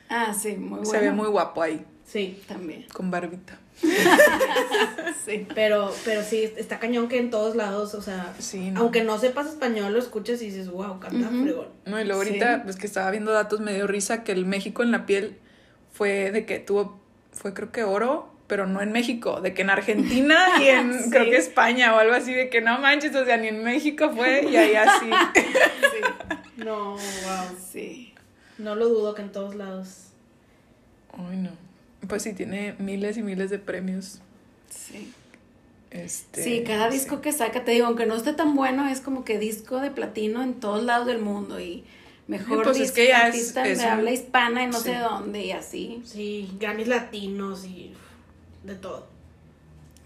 Ah, sí, muy bueno. Se ve muy guapo ahí. Sí, también. Con barbita. sí. Pero, pero sí, está cañón que en todos lados, o sea, aunque no sepas español, lo escuchas y dices, wow, canta fregón. No, y luego ahorita, pues que estaba viendo datos, me dio risa que el México en la piel fue de que tuvo, fue creo que oro, pero no en México, de que en Argentina y en creo que España o algo así, de que no manches, o sea, ni en México fue y ahí así. sí. No, wow. Sí. No lo dudo que en todos lados. Ay, no. Pues sí, tiene miles y miles de premios. Sí. Este, sí, cada disco que saca, te digo, aunque no esté tan bueno, es como que disco de platino en todos lados del mundo y mejor pues disco, es artista de habla hispana y no sé dónde y así. Sí, Grammys latinos y de todo.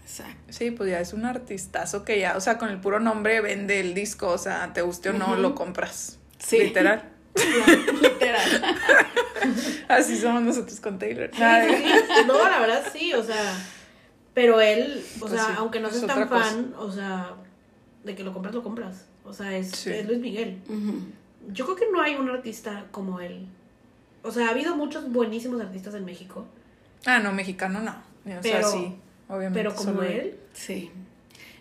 Exacto. Sí, pues ya es un artistazo que ya, o sea, con el puro nombre vende el disco, o sea, te guste o no, lo compras. Sí. Literal. Literal. Así somos nosotros con Taylor. No, la verdad sí, o sea, pero él, o pues sea, aunque no seas tan fan, o sea, de que lo compras, lo compras. O sea, es, Luis Miguel. Yo creo que no hay un artista como él. O sea, ha habido muchos buenísimos artistas en México. Ah, no, mexicano no. O pero, sea, sí, obviamente. Pero como él. Sí.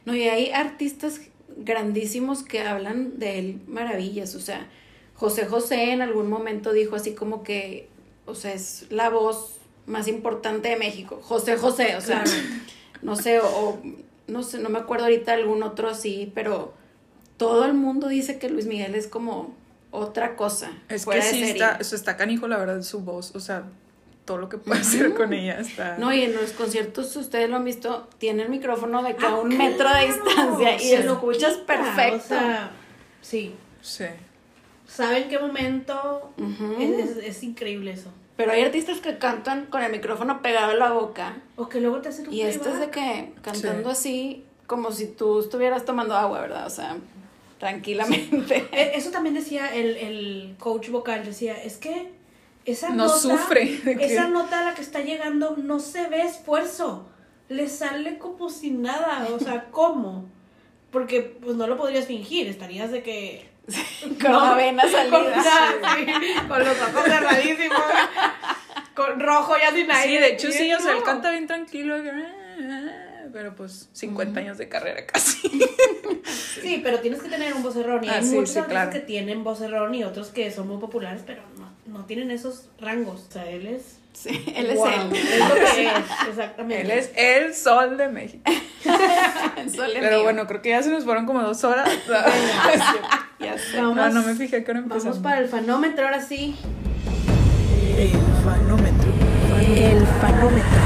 No, y hay artistas grandísimos que hablan de él maravillas. O sea, José José en algún momento dijo así como que, o sea, es la voz más importante de México. José José, o sea, no sé, o, no sé, no me acuerdo ahorita algún otro así, pero todo el mundo dice que Luis Miguel es como otra cosa. Es que sí está, eso está canijo, la verdad, su voz, o sea, todo lo que puede hacer con ella está. No, y en los conciertos, ustedes lo han visto, tiene el micrófono de que a ah, un metro de distancia y lo escuchas perfecto. O sea, sí. Sí saben qué momento. es, increíble eso. Pero hay artistas que cantan con el micrófono pegado a la boca. O que luego te hacen un Y esto es de que cantando así, como si tú estuvieras tomando agua, ¿verdad? O sea, tranquilamente. E, eso también decía el, el coach vocal, decía, es que esa no nota. sufre. Esa nota a la que está llegando no se ve esfuerzo. Le sale como si nada. O sea, ¿cómo? Porque pues no lo podrías fingir, estarías de que con la vena salida. Con, los ojos cerradísimos. con rojo ya sin aire. Sí, de hecho sí, o sea, él canta bien tranquilo. Pero pues 50 años de carrera casi. Sí, pero tienes que tener un vocerrón. Y ah, hay muchos artistas que tienen vocerrón y otros que son muy populares, pero no, no tienen esos rangos. O sea, él es Sí, él es él. Es lo que es, exactamente. Él es el sol de México. el sol de Pero bueno, creo que ya se nos fueron como dos horas. ya sé. no, no me fijé que ahora empezamos. Vamos para el fanómetro, ahora sí. El fanómetro. El fanómetro.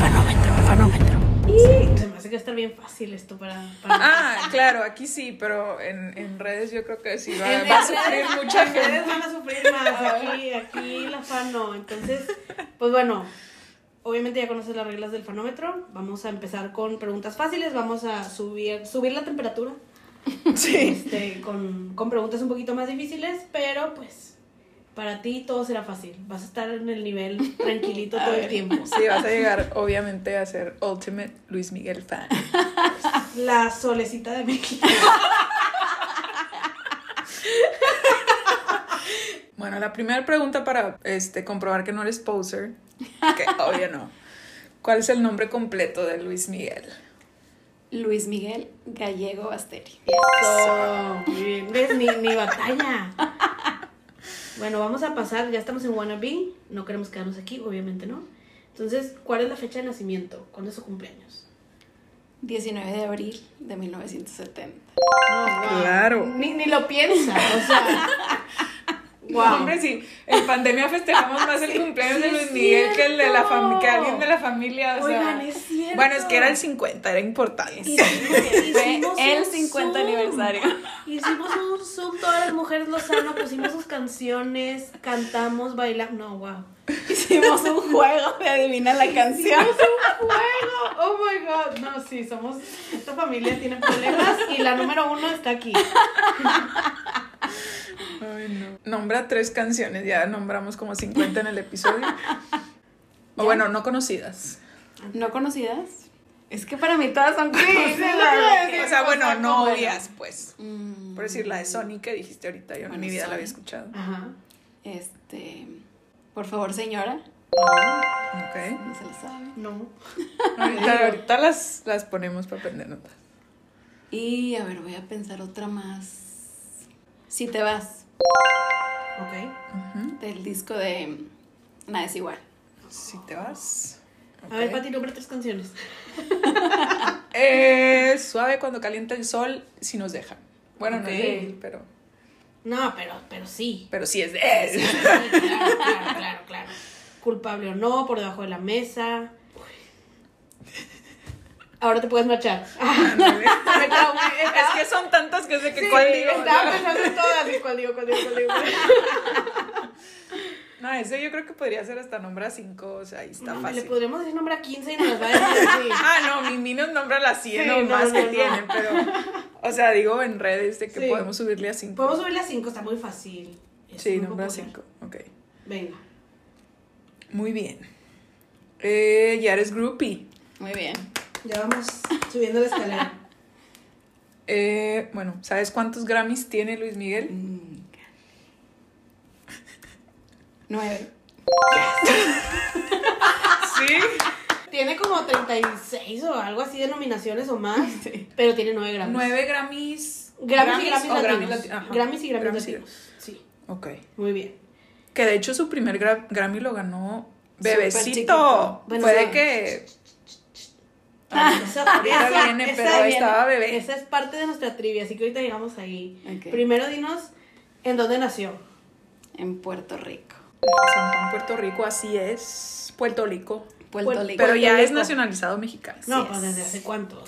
Fanómetro, fanómetro, fanómetro. Y que estar bien fácil esto para, Ah, claro, aquí sí, pero en, en redes yo creo que sí va, a sufrir mucha gente. En redes van a sufrir más, aquí, aquí la fan no. Entonces, pues bueno, obviamente ya conoces las reglas del fanómetro. Vamos a empezar con preguntas fáciles, vamos a subir, subir la temperatura. Sí. Este, con, con preguntas un poquito más difíciles, pero pues para ti todo será fácil. Vas a estar en el nivel tranquilito todo el tiempo. Sí, vas a llegar obviamente a ser Ultimate Luis Miguel fan. La solecita de México. Bueno, la primera pregunta para este, comprobar que no eres poser, que obvio no. ¿Cuál es el nombre completo de Luis Miguel? Luis Miguel Gallego Asteri. Eso. Bien. ¿Ves? Ni, ni batalla. Bueno, vamos a pasar, ya estamos en Wannabe, no queremos quedarnos aquí, obviamente no. Entonces, ¿cuál es la fecha de nacimiento? ¿Cuándo es su cumpleaños? 19 de abril de 1970. Claro. Ni, ni lo piensa, o sea. Wow. Hombre, sí, en pandemia festejamos más el cumpleaños de Luis Miguel que el de la familia, que alguien de la familia, o sea. es cierto. Bueno, es que era el 50, era importante. Hicimos el 50 aniversario. Hicimos un Zoom, todas las mujeres Lozano, pusimos sus canciones, cantamos, bailamos, no, wow. Hicimos un juego de adivinar la canción. Hicimos un juego, oh my god. No, sí, somos, esta familia tiene problemas y la número uno está aquí. Ay, no. Nombra tres canciones, ya nombramos como 50 en el episodio. O bueno, no conocidas. ¿No conocidas? Es que para mí todas son conocidas. o sea, bueno, no obvias, pues. Mm. Por decir la de Sony que dijiste ahorita, yo en mi vida la había escuchado. Ajá. Este. Por favor, señora. Ok. No se la sabe. No. ahorita, las, las ponemos para aprender notas. Y a ver, voy a pensar otra más. Si te vas. Ok. Del disco de Nada es igual. Si te vas. A ver, Pati, nombre tres canciones. eh, suave cuando calienta el sol, si nos dejan. Bueno, no es de él, pero. No, pero, pero sí. Pero sí es de él. Sí, claro, claro, claro, claro. Culpable o no, por debajo de la mesa. Ahora te puedes marchar. es que son tantas que sé que cuál digo. Estaba pensando en todas y cuál digo, cuál digo, cuál digo. No, ese yo creo que podría ser hasta nombre a 5, o sea, ahí está no, fácil. Le podríamos decir nombre a 15 y nos va a decir ah, no, mi Mini nos nombra a las 100 sí, o más que tienen, pero, o sea, digo en redes de que podemos subirle a 5. Podemos subirle a 5, está muy fácil. sí, nombre a 5, ok. Venga. Muy bien. Eh, ya eres groupie. Muy bien. Ya vamos subiendo la escalera. Eh, bueno, ¿sabes cuántos Grammys tiene Luis Miguel? Mm. Nueve. ¿Sí? Tiene como 36 o algo así de nominaciones o más, pero tiene nueve Grammys. Nueve Grammys. Grammys, y Grammys latinos. Grammys y Grammys, latinos. Sí. Ok. Muy bien. Que de hecho su primer Grammy lo ganó Bebecito. Bueno, Fue de que... Ah, esa, viene, pero estaba bebé. Esa es parte de nuestra trivia, así que ahorita llegamos ahí. Primero dinos en dónde nació. En Puerto Rico. San Juan, Puerto Rico, así es. Puerto Rico. Puerto Rico. Pero ya es nacionalizado mexicano. No, pues desde hace cuánto.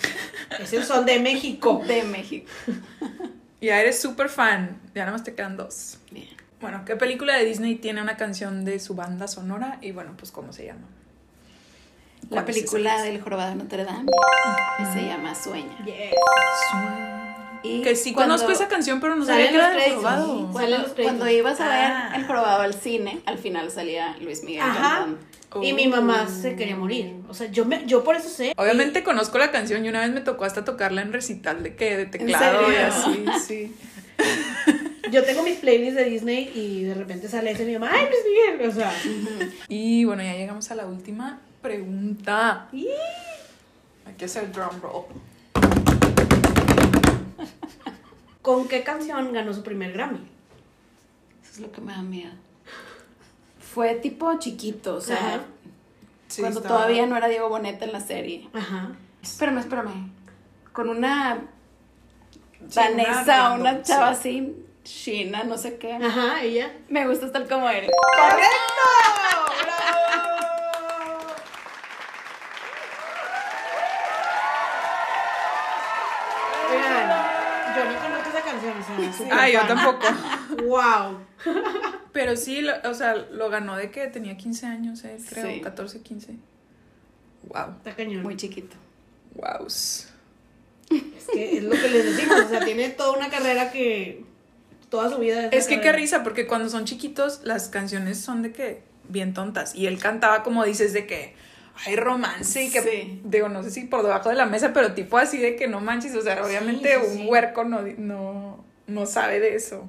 Esos son de México. De México. Ya eres súper fan. Ya nada más te quedan dos. Bien. Bueno, ¿qué película de Disney tiene una canción de su banda sonora? Y bueno, pues ¿cómo se llama? La película del jorobado de Notre Dame. se llama Sueña. Yes. Y que sí conozco esa canción, pero no sabía que era del jorobado. Cuando, ibas a ver ah. el jorobado al cine, al final salía Luis Miguel Ajá. Y mi mamá se quería morir. O sea, yo me, yo por eso sé. Obviamente conozco la canción y una vez me tocó hasta tocarla en recital de qué, de teclado y así, sí. Yo tengo mis playlists de Disney y de repente sale ese y mi mamá, ¡ay, Luis Miguel! O sea. Y bueno, ya llegamos a la última pregunta. Hay que hacer drum roll. ¿Con qué canción ganó su primer Grammy? Eso es lo que me da miedo. Fue tipo chiquito, o sea, cuando todavía no era Diego Boneta en la serie. Ajá. Espérame, espérame. Con una danesa, una, una chava así, china, no sé qué. Ajá, ella. Me gusta estar como eres. ¡Correcto! ¡Bravo! Ah, yo tampoco. wow. Pero sí, o sea, lo ganó de que tenía 15 años, eh, creo, 14, 15. Wow. Está cañón. Muy chiquito. Wow. Es que es lo que les decimos, o sea, tiene toda una carrera que toda su vida es, es que qué risa, porque cuando son chiquitos las canciones son de que bien tontas y él cantaba como dices de que hay romance y que digo, no sé si por debajo de la mesa, pero tipo así de que no manches, o sea, obviamente un huerco no, no, no sabe de eso.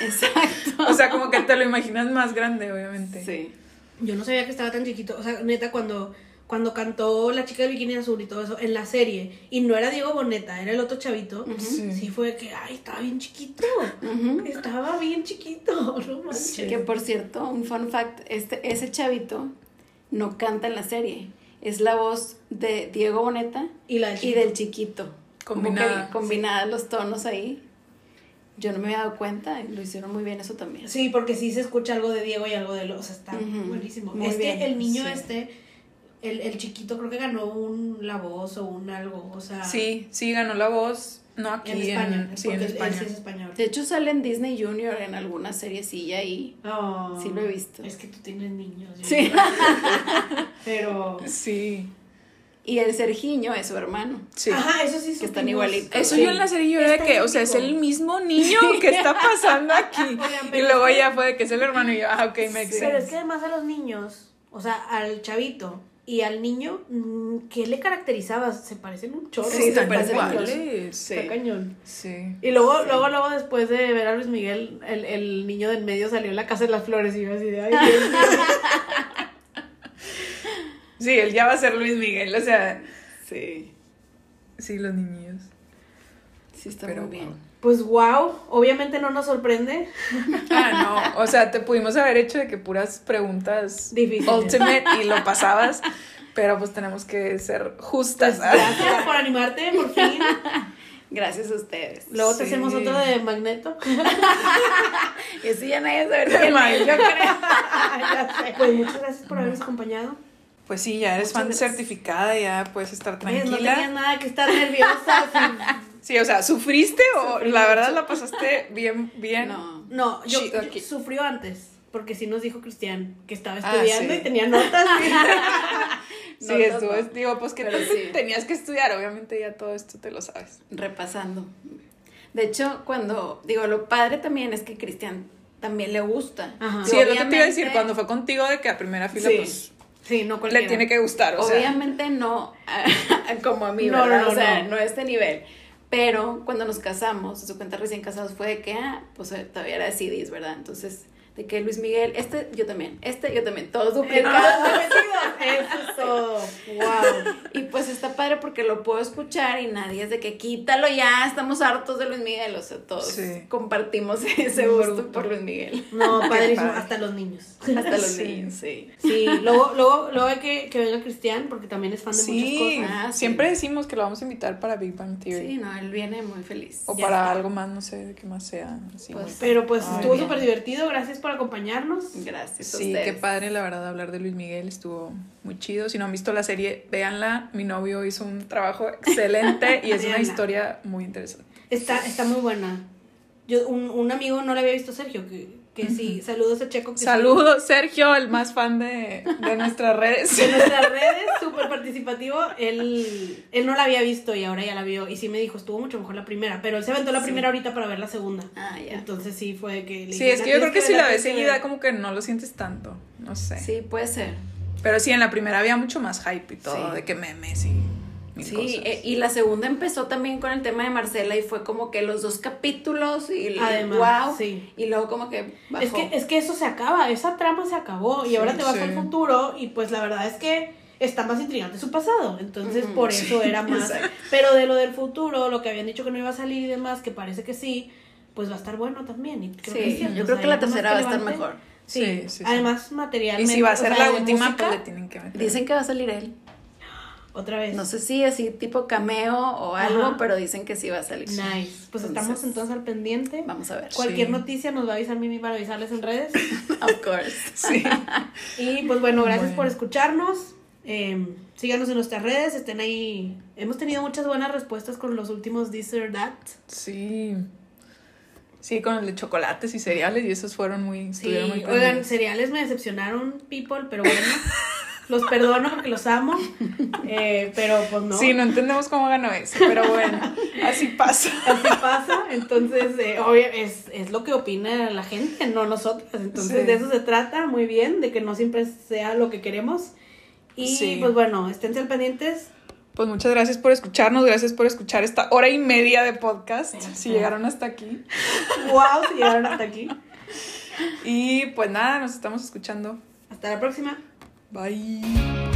Exacto. o sea, como que te lo imaginas más grande, obviamente. Sí. Yo no sabía que estaba tan chiquito, o sea, neta, cuando, cuando cantó La chica del bikini azul y todo eso en la serie, y no era Diego Boneta, era el otro chavito, sí. fue que, ay, estaba bien chiquito, estaba bien chiquito, no manches. Que por cierto, un fun fact, este, ese chavito no canta en la serie. Es la voz de Diego Boneta y, la del chiquito. Combinada. combinada los tonos ahí. Yo no me había dado cuenta y lo hicieron muy bien eso también. Sí, porque sí se escucha algo de Diego y algo de los. está buenísimo. es que el niño este, el, el, chiquito, creo que ganó un La Voz o un algo. O sea. Sí, sí, ganó La Voz. No aquí en España. sí, en España. es español. De hecho, sale en Disney Junior en alguna seriecilla y oh, sí lo he visto. Es que tú tienes niños. Sí. Pero. Sí. Y el Sergiño es su hermano. Sí. Ajá, eso sí. Que están igualitos. Eso yo en la serie yo era de que, o sea, es el mismo niño que está pasando aquí. y luego ya fue de que es el hermano y yo, ah, ok, me Pero es que además a los niños o sea, al chavito y al niño, mm, ¿qué le caracterizaba? Se parecen un chorro. Sí, se parecen iguales. Sí. Está cañón. Sí. Y luego, luego, luego, después de ver a Luis Miguel, el, el niño del medio salió en la casa de las flores y yo así de, ay, Dios mío. Sí, él ya va a ser Luis Miguel, o sea, sí. Sí, los niños. Sí, está muy bien. Pues wow, obviamente no nos sorprende. Ah, no, o sea, te pudimos haber hecho de que puras preguntas Difíciles. ultimate y lo pasabas, pero pues tenemos que ser justas. Gracias por animarte, por fin. Gracias a ustedes. Luego te Sí. hacemos otro de Magneto. Eso ya nadie sabe quién es, yo creo. Ya sé. Pues muchas gracias por habernos acompañado. Pues sí, ya eres Muchas fan gracias. certificada, ya puedes estar Ves, No tenías tranquila. nada que estar nerviosa. Sí, o sea, ¿sufriste o Sufrí la verdad la pasaste bien, bien? No. No, yo, Sí, yo- sufrió antes. Porque sí nos dijo Cristian que estaba Ah, estudiando sí. y tenía notas. Sí, No, estuvo, no. digo, pues que sí. tenías que estudiar, obviamente ya todo esto te lo sabes. Repasando. De hecho, cuando digo lo padre también es que Cristian también le gusta. Ajá. Sí, es lo que te iba a obviamente- decir, cuando fue contigo de que a primera fila, Sí. pues Sí, no cualquiera. le tiene que gustar, o sea. Obviamente no como a mí, No, ¿verdad? no, no, o sea, no. no. a este nivel. Pero cuando nos casamos, su cuenta recién casados, fue de que, ah, pues eh, todavía era CDs, ¿verdad? Entonces, de que Luis Miguel, este yo también, este yo también, todos duplicados. Eso es todo. Wow. Y pues está padre porque lo puedo escuchar y nadie es de que quítalo ya, estamos hartos de Luis Miguel, o sea, todos Sí. compartimos ese gusto por Luis Miguel. No, padrísimo. Hasta los niños. Hasta los Sí. niños, sí. Sí, luego, luego, luego hay que, que venga Cristian porque también es fan de Sí, muchas cosas. Ah, sí. siempre decimos que lo vamos a invitar para Big Bang Theory. Sí, no, él viene muy feliz. O Ya para está. algo más, no sé, de qué más sea. Así Pues, Pero pues Ay, estuvo súper divertido. Gracias por acompañarnos. Gracias a Sí, ustedes. qué padre, la verdad, hablar de Luis Miguel. Estuvo muy chido. Si no han visto la serie, véanla. Mi novio hizo un trabajo excelente y es una historia muy interesante. Está, está muy buena. Yo, un, un amigo no le había visto a Sergio, que, que sí, saludos a Checo. Que sí. Saludos, Sergio, el más fan de, de nuestras redes. de nuestras redes, súper participativo. Él, él no la había visto y ahora ya la vio. Y sí me dijo, estuvo mucho mejor la primera. Pero él se aventó la primera ahorita para ver la segunda. Ah, ya. Entonces sí fue que le Sí, dije, es que yo creo que "Tienes si la ves que seguida, ver". como que no lo sientes tanto. No sé. Sí, puede ser. Pero sí, en la primera había mucho más hype y todo, Sí. de que memes y mil Sí, cosas. eh, y la segunda empezó también con el tema de Marcela y fue como que los dos capítulos y el Además, wow. sí. Y luego como que bajó. Es que, es que eso se acaba, esa trama se acabó y ahora te vas sí. al futuro y pues la verdad es que está más intrigante su pasado, entonces por sí, eso era más. exacto. Pero de lo del futuro, lo que habían dicho que no iba a salir y demás, que parece que sí, pues va a estar bueno también. Y creo Sí, que es cierto, yo o creo sea, que la tercera va a estar mejor. Sí, Sí, sí, sí. además material. Y si va a ser la última, música, pues le tienen que meter. Dicen que va a salir él. Otra vez. No sé si así tipo cameo o algo, Ajá. pero dicen que sí va a salir. Nice. Pues estamos Entonces, al pendiente. Vamos a ver. Cualquier Sí. noticia nos va a avisar Mimi para avisarles en redes. Of course. Sí. Y pues bueno, gracias Bueno. por escucharnos. Eh, síganos en nuestras redes, estén ahí. Hemos tenido muchas buenas respuestas con los últimos This or That. Sí. Sí, con el de chocolates y cereales y esos fueron muy, Sí, estuvieron muy oigan, cereales me decepcionaron, people, pero bueno. los perdono porque los amo. eh, pero pues no. Sí, no entendemos cómo ganó eso, pero bueno, así pasa. Así pasa, entonces, eh, obvio, es, es lo que opina la gente, no nosotros. Entonces, Sí. de eso se trata muy bien, de que no siempre sea lo que queremos. Y Sí. pues bueno, esténse al pendientes. Pues muchas gracias por escucharnos, gracias por escuchar esta hora y media de podcast, si llegaron hasta aquí. ¡Wow! Si llegaron hasta aquí. Y pues nada, nos estamos escuchando. Hasta la próxima. Bye.